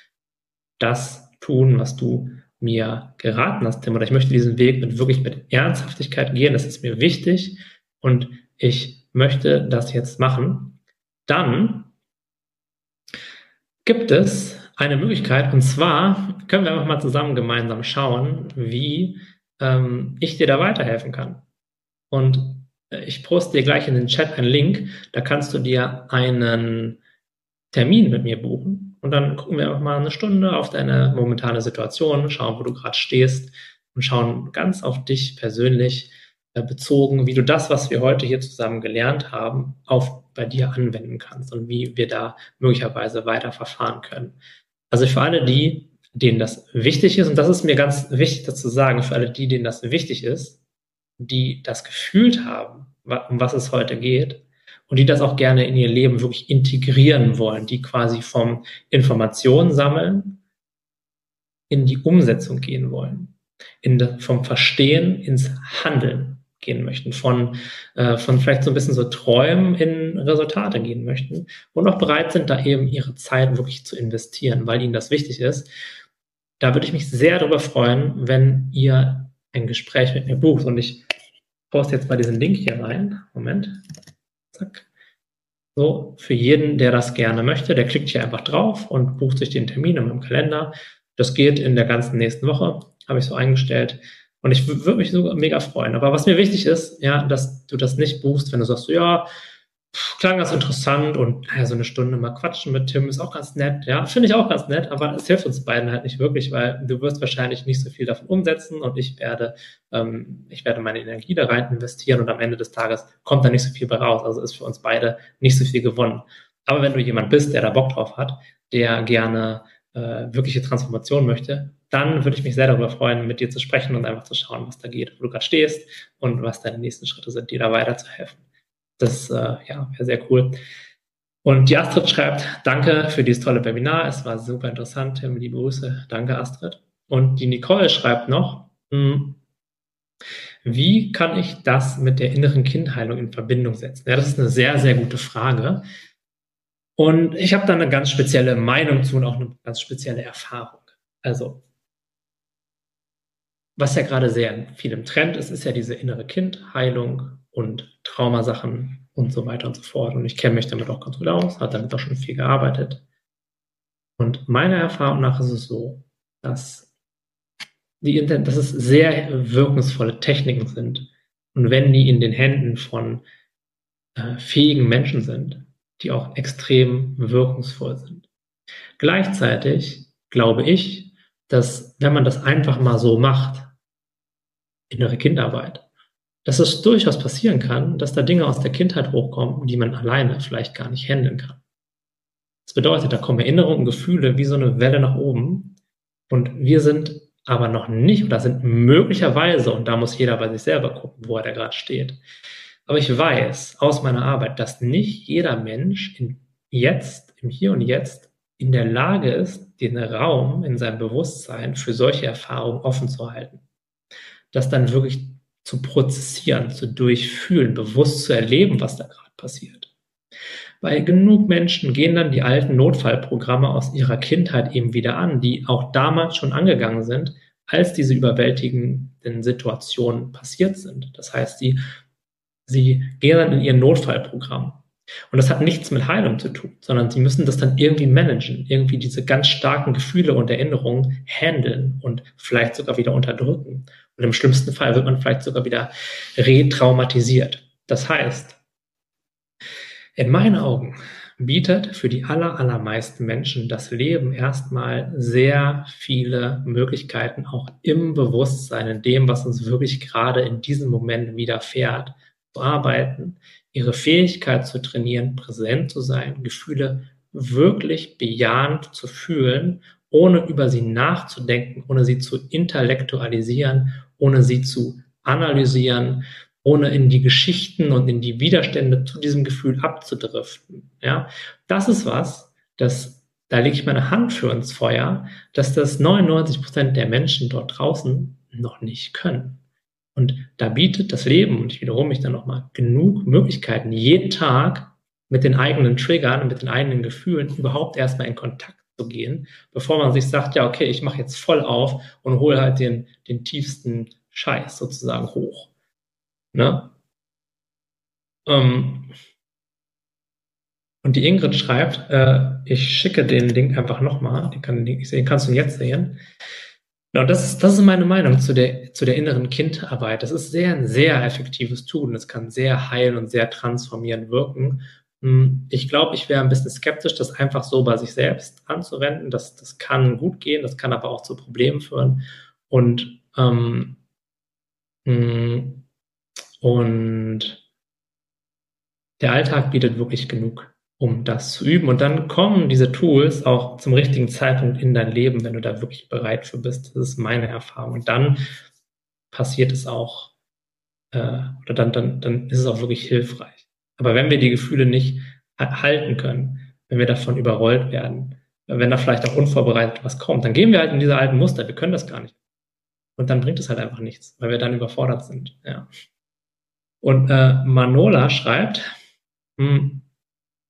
S1: das tun, was du mir geraten hast, Tim, oder ich möchte diesen Weg mit wirklich mit Ernsthaftigkeit gehen, das ist mir wichtig und ich möchte das jetzt machen, dann gibt es eine Möglichkeit und zwar können wir einfach mal zusammen gemeinsam schauen, wie ähm, ich dir da weiterhelfen kann. Und äh, ich poste dir gleich in den Chat einen Link, da kannst du dir einen Termin mit mir buchen und dann gucken wir einfach mal eine Stunde auf deine momentane Situation, schauen, wo du gerade stehst und schauen ganz auf dich persönlich bezogen, wie du das, was wir heute hier zusammen gelernt haben, auf bei dir anwenden kannst und wie wir da möglicherweise weiter verfahren können. Also für alle die, denen das wichtig ist, und das ist mir ganz wichtig dazu sagen, für alle die, denen das wichtig ist, die das gefühlt haben, um was es heute geht, und die das auch gerne in ihr Leben wirklich integrieren wollen, die quasi vom Informationen sammeln in die Umsetzung gehen wollen, in vom Verstehen ins Handeln gehen möchten, von, äh, von vielleicht so ein bisschen so Träumen in Resultate gehen möchten und auch bereit sind, da eben ihre Zeit wirklich zu investieren, weil ihnen das wichtig ist. Da würde ich mich sehr darüber freuen, wenn ihr ein Gespräch mit mir bucht. Und ich poste jetzt mal diesen Link hier rein. Moment. Zack. So, für jeden, der das gerne möchte, der klickt hier einfach drauf und bucht sich den Termin in meinem Kalender. Das geht in der ganzen nächsten Woche. habe ich so eingestellt. Und ich würde mich sogar mega freuen. Aber was mir wichtig ist, ja, dass du das nicht buchst, wenn du sagst, ja, klang ganz interessant und naja, so eine Stunde mal quatschen mit Tim ist auch ganz nett. Ja, finde ich auch ganz nett, aber es hilft uns beiden halt nicht wirklich, weil du wirst wahrscheinlich nicht so viel davon umsetzen und ich werde, ähm, ich werde meine Energie da rein investieren und am Ende des Tages kommt da nicht so viel bei raus. Also ist für uns beide nicht so viel gewonnen. Aber wenn du jemand bist, der da Bock drauf hat, der gerne äh, wirkliche Transformation möchte, dann würde ich mich sehr darüber freuen, mit dir zu sprechen und einfach zu schauen, was da geht, wo du gerade stehst und was deine nächsten Schritte sind, dir da weiterzuhelfen. Das äh, ja, wäre sehr cool. Und die Astrid schreibt, danke für dieses tolle Webinar. Es war super interessant. Liebe Grüße. Danke, Astrid. Und die Nicole schreibt noch, hm, wie kann ich das mit der inneren Kindheilung in Verbindung setzen? Ja, das ist eine sehr, sehr gute Frage. Und ich habe da eine ganz spezielle Meinung zu und auch eine ganz spezielle Erfahrung. Also, was ja gerade sehr viel im Trend ist, ist ja diese innere Kindheilung und Traumasachen und so weiter und so fort. Und ich kenne mich damit auch ganz gut aus, habe damit auch schon viel gearbeitet. Und meiner Erfahrung nach ist es so, dass, die, dass es sehr wirkungsvolle Techniken sind. Und wenn die in den Händen von äh, fähigen Menschen sind, die auch extrem wirkungsvoll sind. Gleichzeitig glaube ich, dass wenn man das einfach mal so macht, innere Kindarbeit, dass es durchaus passieren kann, dass da Dinge aus der Kindheit hochkommen, die man alleine vielleicht gar nicht handeln kann. Das bedeutet, da kommen Erinnerungen, Gefühle wie so eine Welle nach oben und wir sind aber noch nicht oder sind möglicherweise, und da muss jeder bei sich selber gucken, wo er da gerade steht. Aber ich weiß aus meiner Arbeit, dass nicht jeder Mensch in jetzt, im Hier und Jetzt in der Lage ist, den Raum in seinem Bewusstsein für solche Erfahrungen offen zu halten. Dass dann wirklich zu prozessieren, zu durchfühlen, bewusst zu erleben, was da gerade passiert. Bei genug Menschen gehen dann die alten Notfallprogramme aus ihrer Kindheit eben wieder an, die auch damals schon angegangen sind, als diese überwältigenden Situationen passiert sind. Das heißt, sie, sie gehen dann in ihr Notfallprogramm. Und das hat nichts mit Heilung zu tun, sondern sie müssen das dann irgendwie managen, irgendwie diese ganz starken Gefühle und Erinnerungen handeln und vielleicht sogar wieder unterdrücken. Und im schlimmsten Fall wird man vielleicht sogar wieder retraumatisiert. Das heißt, in meinen Augen bietet für die aller, allermeisten Menschen das Leben erstmal sehr viele Möglichkeiten, auch im Bewusstsein, in dem, was uns wirklich gerade in diesem Moment widerfährt, zu arbeiten, ihre Fähigkeit zu trainieren, präsent zu sein, Gefühle wirklich bejahend zu fühlen, ohne über sie nachzudenken, ohne sie zu intellektualisieren ohne sie zu analysieren, ohne in die Geschichten und in die Widerstände zu diesem Gefühl abzudriften. Ja, das ist was, das, da lege ich meine Hand für ins Feuer, dass das 99 Prozent der Menschen dort draußen noch nicht können. Und da bietet das Leben, und ich wiederhole mich dann nochmal, genug Möglichkeiten, jeden Tag mit den eigenen Triggern und mit den eigenen Gefühlen überhaupt erstmal in Kontakt zu gehen, bevor man sich sagt, ja, okay, ich mache jetzt voll auf und hole halt den, den tiefsten Scheiß sozusagen hoch. Ne? Ähm, und die Ingrid schreibt, äh, ich schicke den Link einfach nochmal, den, kann, den, kannst du jetzt sehen. Genau, das ist, das ist meine Meinung zu der, zu der inneren Kindarbeit. Das ist sehr, ein sehr effektives Tun. Es kann sehr heilen und sehr transformierend wirken. Hm, ich glaube, ich wäre ein bisschen skeptisch, das einfach so bei sich selbst anzuwenden. Das, das kann gut gehen, das kann aber auch zu Problemen führen. Und, ähm, hm, und der Alltag bietet wirklich genug, um das zu üben. Und dann kommen diese Tools auch zum richtigen Zeitpunkt in dein Leben, wenn du da wirklich bereit für bist. Das ist meine Erfahrung. Und dann passiert es auch, äh, oder dann, dann, dann ist es auch wirklich hilfreich. Aber wenn wir die Gefühle nicht halten können, wenn wir davon überrollt werden, wenn da vielleicht auch unvorbereitet was kommt, dann gehen wir halt in diese alten Muster. Wir können das gar nicht. Und dann bringt es halt einfach nichts, weil wir dann überfordert sind. Ja. Und äh, Manola schreibt, hm,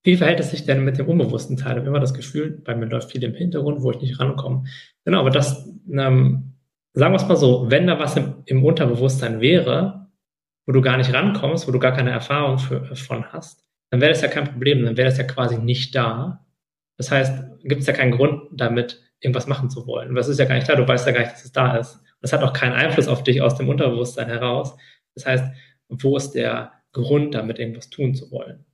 S1: wie verhält es sich denn mit dem unbewussten Teil? Ich habe immer das Gefühl, bei mir läuft viel im Hintergrund, wo ich nicht rankomme. Genau, aber das, ähm, sagen wir es mal so, wenn da was im, im Unterbewusstsein wäre, wo du gar nicht rankommst, wo du gar keine Erfahrung für, von hast, dann wäre das ja kein Problem, dann wäre das ja quasi nicht da. Das heißt, gibt es ja keinen Grund damit, irgendwas machen zu wollen. Was ist ja gar nicht da, du weißt ja gar nicht, dass es da ist. Das hat auch keinen Einfluss auf dich aus dem Unterbewusstsein heraus. Das heißt, wo ist der Grund, damit irgendwas tun zu wollen?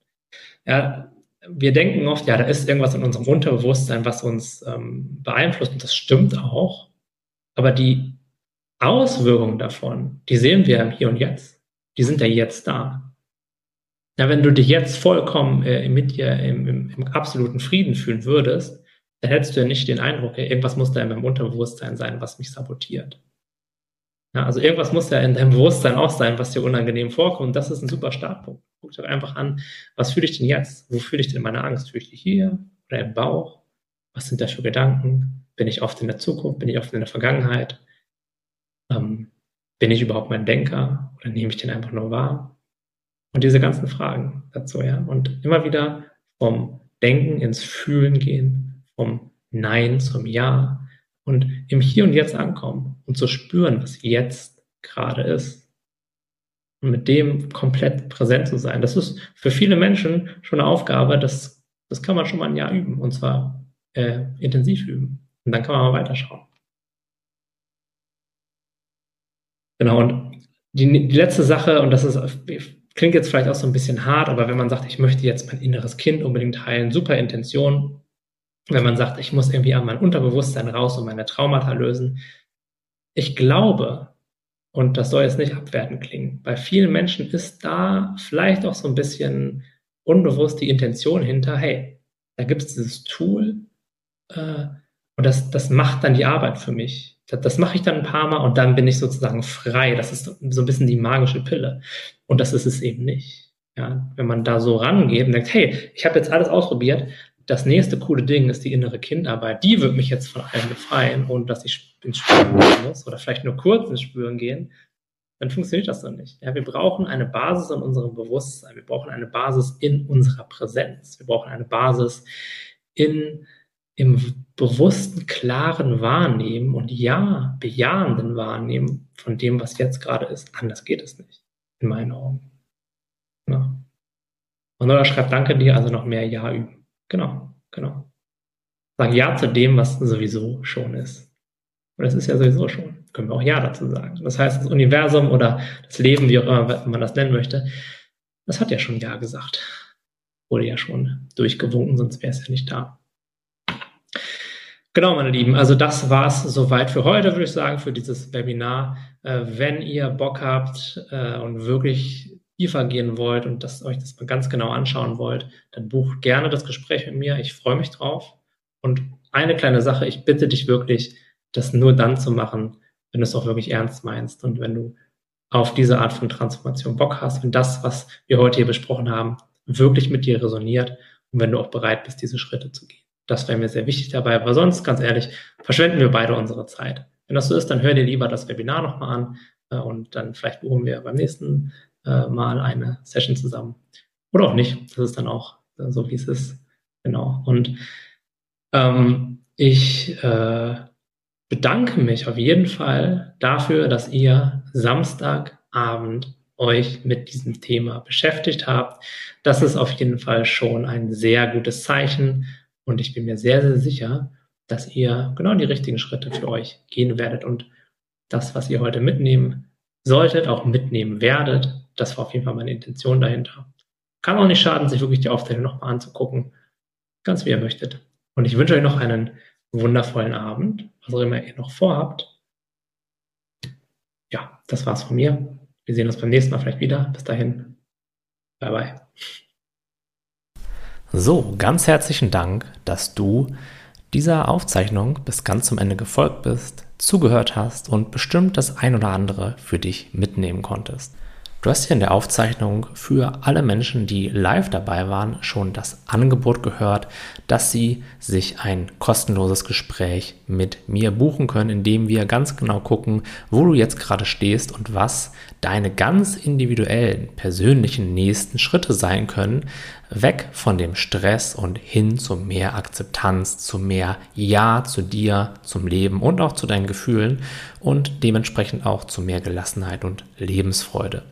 S1: Ja, wir denken oft, ja, da ist irgendwas in unserem Unterbewusstsein, was uns ähm, beeinflusst und das stimmt auch. Aber die Auswirkungen davon, die sehen wir im Hier und Jetzt. Die sind ja jetzt da. Ja, wenn du dich jetzt vollkommen äh, mit dir im, im, im, absoluten Frieden fühlen würdest, dann hättest du ja nicht den Eindruck, irgendwas muss da in meinem Unterbewusstsein sein, was mich sabotiert. Ja, also irgendwas muss ja in deinem Bewusstsein auch sein, was dir unangenehm vorkommt. Das ist ein super Startpunkt. Guck dir einfach an, was fühle ich denn jetzt? Wo fühle ich denn meine Angst? Fühle ich die hier oder im Bauch? Was sind da für Gedanken? Bin ich oft in der Zukunft? Bin ich oft in der Vergangenheit? Ähm, bin ich überhaupt mein Denker oder nehme ich den einfach nur wahr? Und diese ganzen Fragen dazu, ja. Und immer wieder vom Denken ins Fühlen gehen, vom Nein zum Ja und im Hier und Jetzt ankommen und zu spüren, was jetzt gerade ist. Und mit dem komplett präsent zu sein. Das ist für viele Menschen schon eine Aufgabe, das, das kann man schon mal ein Jahr üben und zwar äh, intensiv üben. Und dann kann man mal weiterschauen. Genau, und die, die letzte Sache, und das ist Klingt jetzt vielleicht auch so ein bisschen hart, aber wenn man sagt, ich möchte jetzt mein inneres Kind unbedingt heilen, super Intention. Wenn man sagt, ich muss irgendwie an mein Unterbewusstsein raus und meine Traumata lösen. Ich glaube, und das soll jetzt nicht abwertend klingen, bei vielen Menschen ist da vielleicht auch so ein bisschen unbewusst die Intention hinter, hey, da gibt es dieses Tool äh, und das, das macht dann die Arbeit für mich. Das, mache ich dann ein paar Mal und dann bin ich sozusagen frei. Das ist so ein bisschen die magische Pille. Und das ist es eben nicht. Ja, wenn man da so rangeht und denkt, hey, ich habe jetzt alles ausprobiert, das nächste coole Ding ist die innere Kindarbeit. Die wird mich jetzt von allem befreien, ohne dass ich ins Spüren gehen muss oder vielleicht nur kurz ins Spüren gehen, dann funktioniert das so nicht. Ja, wir brauchen eine Basis in unserem Bewusstsein. Wir brauchen eine Basis in unserer Präsenz. Wir brauchen eine Basis in im bewussten, klaren Wahrnehmen und ja, bejahenden Wahrnehmen von dem, was jetzt gerade ist. Anders geht es nicht, in meinen Augen. Ja. Und Nola schreibt, danke dir, also noch mehr Ja üben. Genau, genau. Sag Ja zu dem, was sowieso schon ist. Und es ist ja sowieso schon. Können wir auch Ja dazu sagen. Das heißt, das Universum oder das Leben, wie auch immer man das nennen möchte, das hat ja schon Ja gesagt. Wurde ja schon durchgewunken, sonst wäre es ja nicht da. Genau, meine Lieben. Also das war es soweit für heute, würde ich sagen, für dieses Webinar. Äh, wenn ihr Bock habt äh, und wirklich tiefer gehen wollt und das, euch das mal ganz genau anschauen wollt, dann bucht gerne das Gespräch mit mir. Ich freue mich drauf. Und eine kleine Sache, ich bitte dich wirklich, das nur dann zu machen, wenn du es auch wirklich ernst meinst und wenn du auf diese Art von Transformation Bock hast, wenn das, was wir heute hier besprochen haben, wirklich mit dir resoniert und wenn du auch bereit bist, diese Schritte zu gehen. Das wäre mir sehr wichtig dabei, aber sonst, ganz ehrlich, verschwenden wir beide unsere Zeit. Wenn das so ist, dann hör dir lieber das Webinar nochmal an äh, und dann vielleicht buchen wir beim nächsten äh, Mal eine Session zusammen. Oder auch nicht. Das ist dann auch äh, so, wie es ist. Genau. Und ähm, ich äh, bedanke mich auf jeden Fall dafür, dass ihr Samstagabend euch mit diesem Thema beschäftigt habt. Das ist auf jeden Fall schon ein sehr gutes Zeichen und ich bin mir sehr, sehr sicher, dass ihr genau die richtigen Schritte für euch gehen werdet und das, was ihr heute mitnehmen solltet, auch mitnehmen werdet. Das war auf jeden Fall meine Intention dahinter. Kann auch nicht schaden, sich wirklich die Aufzeichnung nochmal anzugucken. Ganz wie ihr möchtet. Und ich wünsche euch noch einen wundervollen Abend, was auch immer ihr noch vorhabt. Ja, das war's von mir. Wir sehen uns beim nächsten Mal vielleicht wieder. Bis dahin. Bye bye.
S2: So, ganz herzlichen Dank, dass du dieser Aufzeichnung bis ganz zum Ende gefolgt bist, zugehört hast und bestimmt das ein oder andere für dich mitnehmen konntest. Du hast hier in der Aufzeichnung für alle Menschen, die live dabei waren, schon das Angebot gehört, dass sie sich ein kostenloses Gespräch mit mir buchen können, indem wir ganz genau gucken, wo du jetzt gerade stehst und was deine ganz individuellen, persönlichen nächsten Schritte sein können, weg von dem Stress und hin zu mehr Akzeptanz, zu mehr Ja zu dir, zum Leben und auch zu deinen Gefühlen und dementsprechend auch zu mehr Gelassenheit und Lebensfreude.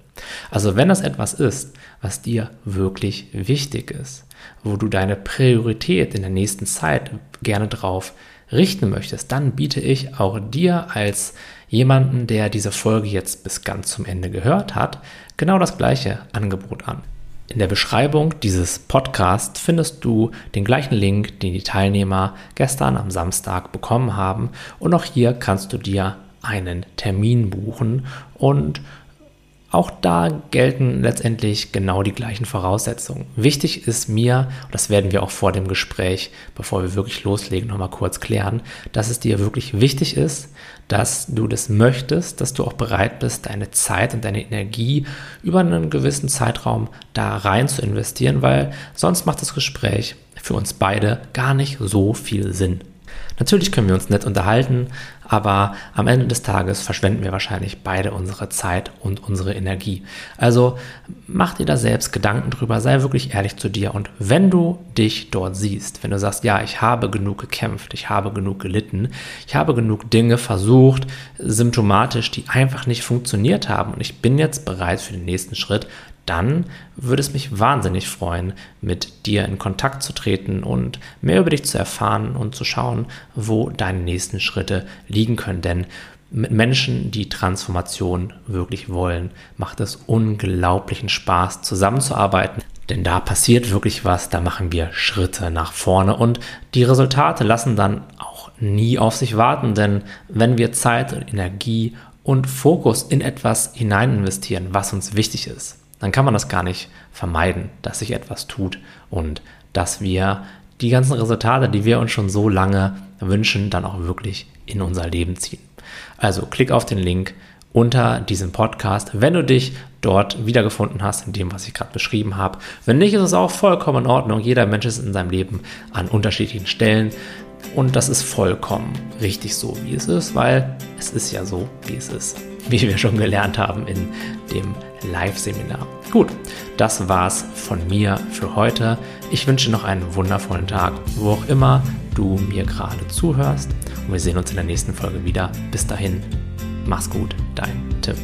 S2: Also wenn das etwas ist, was dir wirklich wichtig ist, wo du deine Priorität in der nächsten Zeit gerne drauf richten möchtest, dann biete ich auch dir als jemanden, der diese Folge jetzt bis ganz zum Ende gehört hat, genau das gleiche Angebot an. In der Beschreibung dieses Podcasts findest du den gleichen Link, den die Teilnehmer gestern am Samstag bekommen haben. Und auch hier kannst du dir einen Termin buchen und auch da gelten letztendlich genau die gleichen Voraussetzungen. Wichtig ist mir, und das werden wir auch vor dem Gespräch, bevor wir wirklich loslegen, nochmal kurz klären, dass es dir wirklich wichtig ist, dass du das möchtest, dass du auch bereit bist, deine Zeit und deine Energie über einen gewissen Zeitraum da rein zu investieren, weil sonst macht das Gespräch für uns beide gar nicht so viel Sinn. Natürlich können wir uns nett unterhalten, aber am Ende des Tages verschwenden wir wahrscheinlich beide unsere Zeit und unsere Energie. Also mach dir da selbst Gedanken drüber, sei wirklich ehrlich zu dir und wenn du dich dort siehst, wenn du sagst, ja, ich habe genug gekämpft, ich habe genug gelitten, ich habe genug Dinge versucht, symptomatisch, die einfach nicht funktioniert haben und ich bin jetzt bereit für den nächsten Schritt, dann würde es mich wahnsinnig freuen, mit dir in Kontakt zu treten und mehr über dich zu erfahren und zu schauen, wo deine nächsten Schritte liegen können. Denn mit Menschen, die Transformation wirklich wollen, macht es unglaublichen Spaß, zusammenzuarbeiten. Denn da passiert wirklich was, da machen wir Schritte nach vorne und die Resultate lassen dann auch nie auf sich warten, denn wenn wir Zeit und Energie und Fokus in etwas hinein investieren, was uns wichtig ist, dann kann man das gar nicht vermeiden, dass sich etwas tut und dass wir die ganzen Resultate, die wir uns schon so lange wünschen, dann auch wirklich in unser Leben ziehen. Also klick auf den Link unter diesem Podcast, wenn du dich dort wiedergefunden hast, in dem, was ich gerade beschrieben habe. Wenn nicht, ist es auch vollkommen in Ordnung. Jeder Mensch ist in seinem Leben an unterschiedlichen Stellen. Und das ist vollkommen richtig so, wie es ist, weil es ist ja so, wie es ist, wie wir schon gelernt haben in dem Live-Seminar. Gut, das war's von mir für heute. Ich wünsche noch einen wundervollen Tag, wo auch immer du mir gerade zuhörst. Und wir sehen uns in der nächsten Folge wieder. Bis dahin, mach's gut, dein Tim.